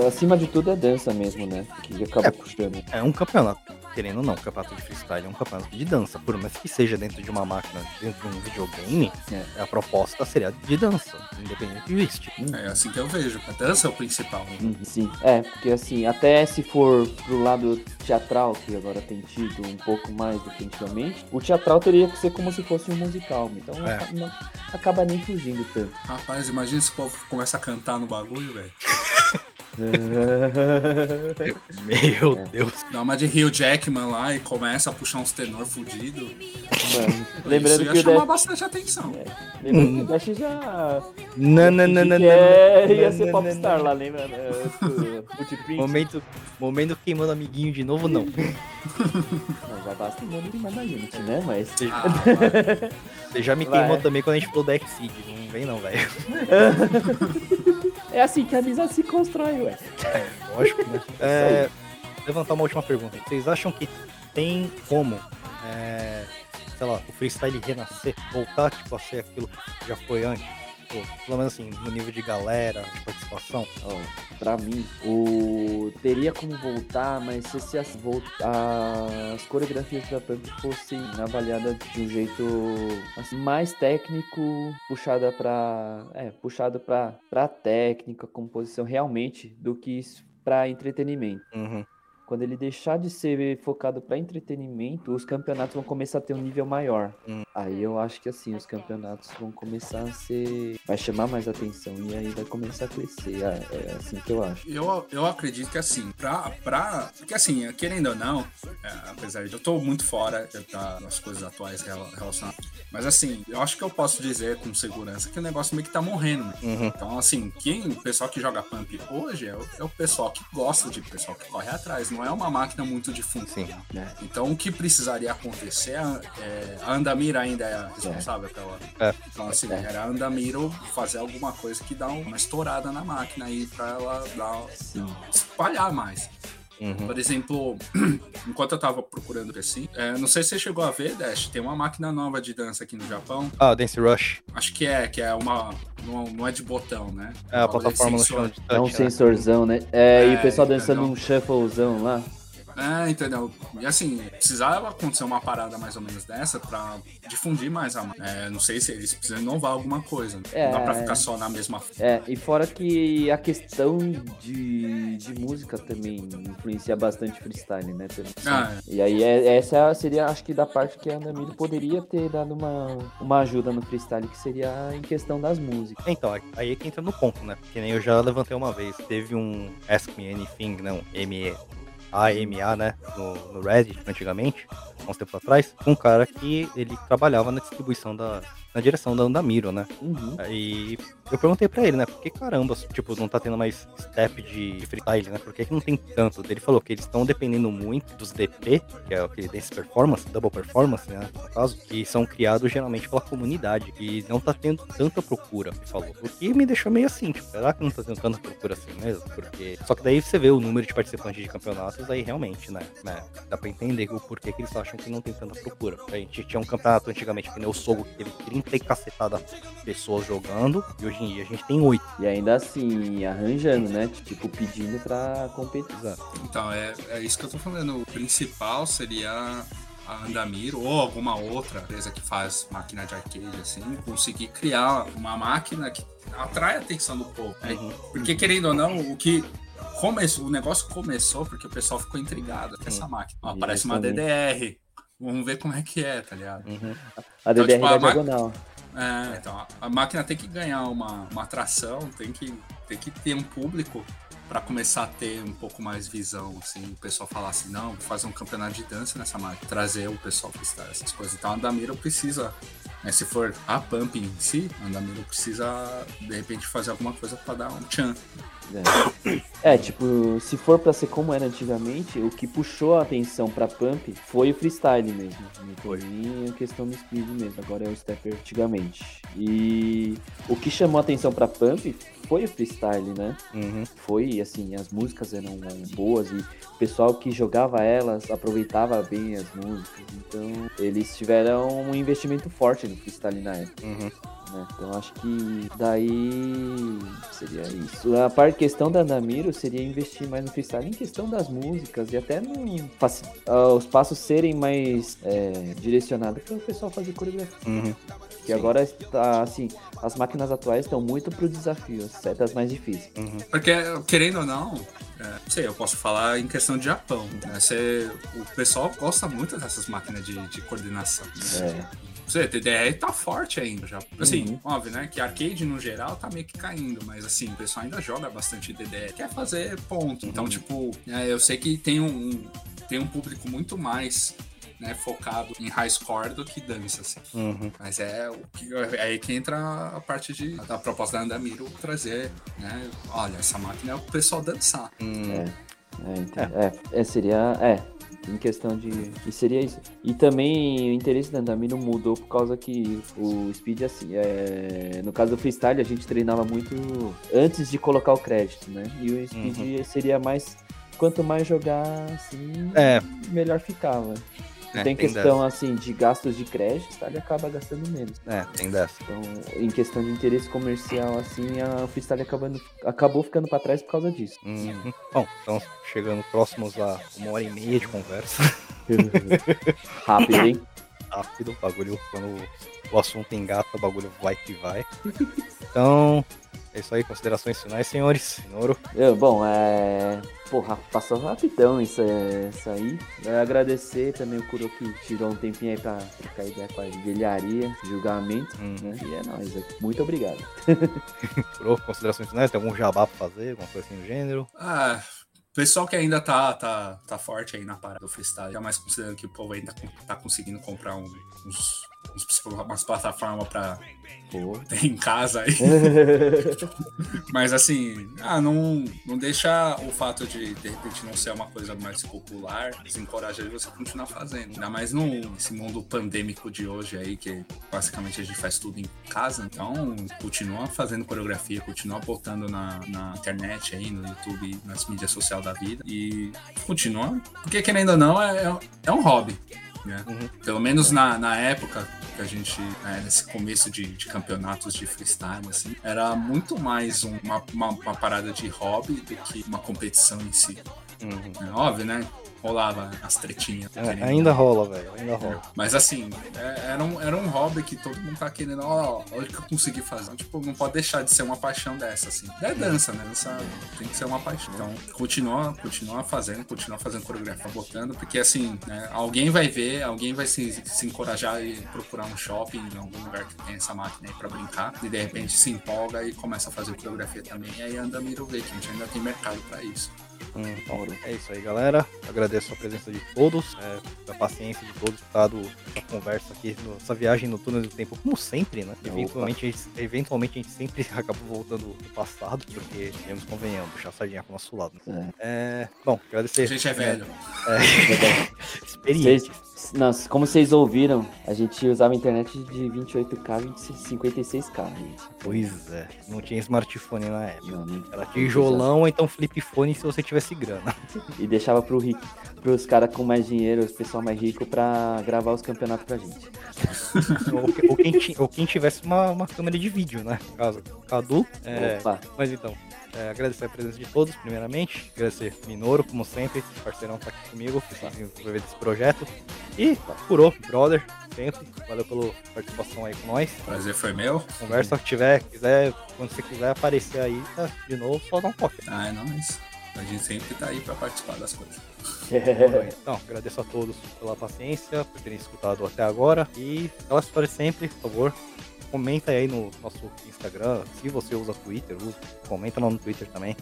é, acima de tudo é dança mesmo, né? Que acaba É. puxando. É um campeonato, querendo ou não, um campeonato de freestyle é um campeonato de dança. Por mais que seja dentro de uma máquina, dentro de um videogame, É. a proposta seria de dança, independente do estilo. É assim que eu vejo. A dança é o principal. né? Uhum, Sim, é, porque assim, até se for pro lado teatral, que agora tem tido um pouco mais do que antigamente, o teatral teria que ser como se fosse um musical, então É. não- acaba nem fugindo tanto. Rapaz, imagina se o povo começa a cantar no bagulho, velho. Meu É. Deus. Dá uma de Rio Jackman lá e começa a puxar uns tenor fudido. Mano, lembrando Isso ia que o chamar Dash, bastante atenção. lembrando que o Dash já Não, não, não, não, é, ia ser popstar lá, lembra? O Footprint. Momento, momento queimando amiguinho de novo, não. Não, já basta o nome de mandar Unity, né? Mas Você, Ah, você já me queimou também quando a gente falou da Exceed. Não vem não, velho. é assim que a amizade se constrói, ué. Lógico, né? É, levantar uma última pergunta. Vocês acham que tem como, é, sei lá, o freestyle renascer, voltar tipo, a ser aquilo que já foi antes? Pô, pelo menos assim, no nível de galera, participação. Ó, pra mim, o teria como voltar, mas se, se as, vol- as coreografias da Pump fossem avaliadas de um jeito assim, mais técnico, puxada pra. É, puxado pra, pra técnica, composição realmente, do que isso pra entretenimento. Uhum. Quando ele deixar de ser focado para entretenimento, os campeonatos vão começar a ter um nível maior. Hum. Aí eu acho que assim, os campeonatos vão começar a ser. Vai chamar mais atenção e aí vai começar a crescer. É, é assim que eu acho. Eu, eu acredito que assim, pra. pra porque assim, querendo ou não, é, apesar de eu tô muito fora da- das coisas atuais rela- relacionadas. Mas assim, eu acho que eu posso dizer com segurança que o negócio meio que tá morrendo. né? Uhum. Então, assim, quem, o pessoal que joga Pump hoje é o, é o pessoal que gosta de pessoal que corre atrás. Não é uma máquina muito difunta. Sim. né? Então, o que precisaria acontecer é, é, a Andamira ainda é responsável pela. É. Então, assim, era a Andamiro fazer alguma coisa que dá uma estourada na máquina aí pra ela dar, espalhar mais. Uhum. Por exemplo, enquanto eu tava procurando assim, é, não sei se você chegou a ver, Dash, tem uma máquina nova de dança aqui no Japão. Ah, Dance Rush. Acho que é, que é uma. Não, não é de botão, né? É a plataforma no sensor. chão de touch, É um né? sensorzão, né? É, e É, o pessoal dançando entendeu? um shufflezão lá. É, entendeu? E assim, precisava acontecer uma parada mais ou menos dessa pra difundir mais a. É, não sei se eles precisam inovar alguma coisa. Não É. dá pra ficar só na mesma. É, e fora que a questão de, de música também influencia bastante freestyle, né? também. Ah, E aí, é- essa seria, acho que, da parte que a Andamiro poderia ter dado uma, uma ajuda no freestyle, que seria em questão das músicas. Então, aí é que entra no ponto, né? Que nem eu já levantei uma vez. Teve um Ask Me Anything, não, M AMA, né? No, no Reddit, antigamente, há uns tempos atrás, com um cara que ele trabalhava na distribuição da. Na direção da Andamiro, né? Uhum. Aí eu perguntei pra ele, né? Por que caramba, tipo, não tá tendo mais step de freestyle, né? Por que, que não tem tanto? Ele falou que eles estão dependendo muito dos DP, que é aquele Dance Performance, Double Performance, né? No caso, que são criados geralmente pela comunidade. E não tá tendo tanta procura, ele falou. O que me deixou meio assim, tipo, será que não tá tendo tanta procura assim mesmo? Porque. Só que daí você vê o número de participantes de campeonatos, aí realmente, né? né, Dá pra entender o porquê que eles acham que não tem tanta procura. A gente tinha um campeonato antigamente que nem o Sogo, que teve 30 e cacetada pessoas jogando, e hoje em dia a gente tem 8. E ainda assim, arranjando, né? Tipo, pedindo pra competir. Então, é, é isso que eu tô falando. O principal seria a Andamiro ou alguma outra empresa que faz máquina de arcade, assim, conseguir criar uma máquina que atrai a atenção do povo. né? Uhum. Porque, querendo ou não, o que. Começou, o negócio começou porque o pessoal ficou intrigado com essa máquina. Ó, Isso aparece uma. DDR. Vamos ver como é que é, tá ligado? Uhum. A Então, DDR tipo, a diagonal. É, então, a- a máquina tem que ganhar uma, uma atração, tem que, tem que ter um público para começar a ter um pouco mais visão, assim, o pessoal falar assim, não, vou fazer um campeonato de dança nessa máquina, trazer o pessoal freestyle, essas coisas. Então a Andamiro precisa, né, se for a Pump em si, a Andamiro precisa, de repente, fazer alguma coisa para dar um tchan. É. É, tipo, se for pra ser como era antigamente, o que puxou a atenção pra Pump foi o freestyle mesmo. Foi nem a questão do speed mesmo, agora é o stepper antigamente. E o que chamou a atenção pra Pump foi o freestyle, né? Uhum. Foi, assim, as músicas eram boas e o pessoal que jogava elas aproveitava bem as músicas. Então, eles tiveram um investimento forte no freestyle na época Uhum. né? Então acho que daí seria isso. A parte questão da Namiro seria investir mais no freestyle em questão das músicas e até no ah, os passos serem mais é, direcionados para o pessoal fazer coreografia. Uhum. Que agora está assim, as máquinas atuais estão muito pro desafio, as setas mais difíceis. Uhum. Porque, querendo ou não, é, sei, eu posso falar em questão de Japão. Né? O pessoal gosta muito dessas máquinas de, de coordenação. né? É, Você, DDR tá forte ainda já. Assim, Uhum. óbvio, né? Que arcade no geral tá meio que caindo, mas assim, o pessoal ainda joga bastante DDR. Quer fazer ponto. Então, tipo, é, eu sei que tem um, tem um público muito mais né, focado em high score do que dança, assim. Uhum. Mas é, o que, é aí que entra a parte de, da proposta da Andamiro trazer, né? Olha, essa máquina é o pessoal dançar. Uhum. é, é, ente- é, é, seria, é, em questão de, e seria isso. E também o interesse da Namiro mudou por causa que o speed assim, é, no caso do freestyle a gente treinava muito antes de colocar o crédito, né? E o speed seria mais quanto mais jogar assim, É. melhor ficava. É, tem tem questão assim de gastos de crédito, tá? ele acaba gastando menos. É, tem dessa. Então, em questão de interesse comercial, assim, a freestyle acabando, acabou ficando pra trás por causa disso. Uhum. Bom, então chegando próximos a uma hora e meia de conversa. Rápido, hein? Rápido, o bagulho, quando o assunto engata, o bagulho vai que vai. Então, É isso aí, considerações finais, senhores. Noro. Eu, bom, é. Porra, passou rapidão isso, é- isso aí. É, agradecer também o Kuro que tirou um tempinho aí pra trocar ideia com a velharia, julgamento, Hum. né? E é nóis. é. Muito obrigado. Pro, considerações finais, tem algum jabá pra fazer, alguma coisa assim do gênero? Ah, pessoal que ainda tá, tá, tá forte aí na parada do freestyle, jamais considerando que o povo ainda tá conseguindo comprar um- uns- umas plataformas pra Pô. ter em casa aí. Mas assim, ah, não, não deixa o fato de de repente não ser uma coisa mais popular desencorajar de você continuar fazendo. Ainda mais nesse mundo pandêmico de hoje aí, que basicamente a gente faz tudo em casa. Então, continua fazendo coreografia, continua botando na, na internet aí, no YouTube, nas mídias sociais da vida. E continua. Porque querendo ou não, é, é- é um hobby. Né? Uhum. Pelo menos na, na época que a gente, né, nesse começo de, de campeonatos de freestyle, assim, era muito mais um- uma, uma, uma parada de hobby do que uma competição em si. Uhum. É óbvio, né? Rolava as tretinhas. É, ainda rola, velho. Ainda rola. Mas assim, é- era, um, era um hobby que todo mundo tá querendo, ó, olha o que eu consegui fazer. Tipo, não pode deixar de ser uma paixão dessa, assim. É dança, né? Dança tem que ser uma paixão. Então, continua, continua fazendo, continua fazendo coreografia, botando, porque assim, né, alguém vai ver, alguém vai se, se encorajar e procurar um shopping, em algum lugar que tem essa máquina aí pra brincar, e de repente se empolga e começa a fazer coreografia também, e aí anda miro ver que a gente ainda tem mercado pra isso. Hum, então, é isso aí, galera. Agradeço a presença de todos, é, a paciência de todos por dado essa conversa aqui, no- essa viagem no túnel do tempo, como sempre, né? Eventualmente a, gente, eventualmente a gente sempre acaba voltando no passado, porque temos convenhamos, puxar a sardinha pro nosso lado. né? É, bom, agradecer. A gente é velho. É, experiência. Vocês, não, como vocês ouviram, a gente usava internet de 28K, 25, 56K, gente. Pois é, não tinha smartphone na época. Não, não- Era tijolão ou então flip phone se você tivesse grana. E deixava pro rico, pros caras com mais dinheiro, os pessoal mais rico, pra gravar os campeonatos pra gente. ou, ou quem, ou quem tivesse uma, uma câmera de vídeo, né? No caso, Cadu. É, Opa, Mas então, é, agradecer a presença de todos, primeiramente. Agradecer Minoro, como sempre, parceirão tá aqui comigo, que desenvolver desse projeto. E Curou, brother, sempre. Valeu pela participação aí com nós. Prazer foi meu. Conversa que tiver, quiser, quando você quiser aparecer aí, tá, de novo, só dá um toque. Ah, é nóis. A gente sempre tá aí pra participar das coisas. Então, agradeço a todos pela paciência, por terem escutado até agora. E aquela história sempre, por favor, comenta aí no nosso Instagram. Se você usa Twitter, usa, comenta lá no Twitter também.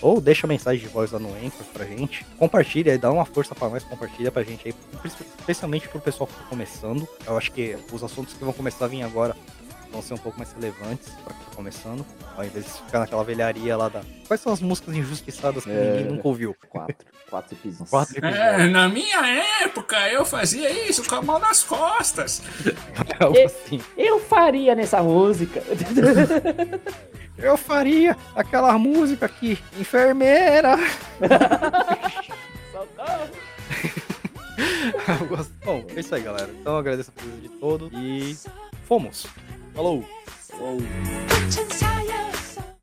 Ou deixa mensagem de voz lá no Anchor pra gente. Compartilha aí, dá uma força pra nós, compartilha pra gente aí. Especialmente pro pessoal que tá começando. Eu acho que os assuntos que vão começar a vir agora vão ser um pouco mais relevantes pra quem tá começando. Ao invés de ficar naquela velharia lá da. Quais são as músicas injustiçadas que É. ninguém nunca ouviu? quatro, quatro episódios. Quatro episódios. É, na minha época eu fazia isso com a mão nas costas. Algo E- assim. Eu faria nessa música. Eu faria aquela música aqui, enfermeira. Eu gosto. Bom, é isso aí, galera. Então eu agradeço a presença de todos e fomos. Falou! Falou.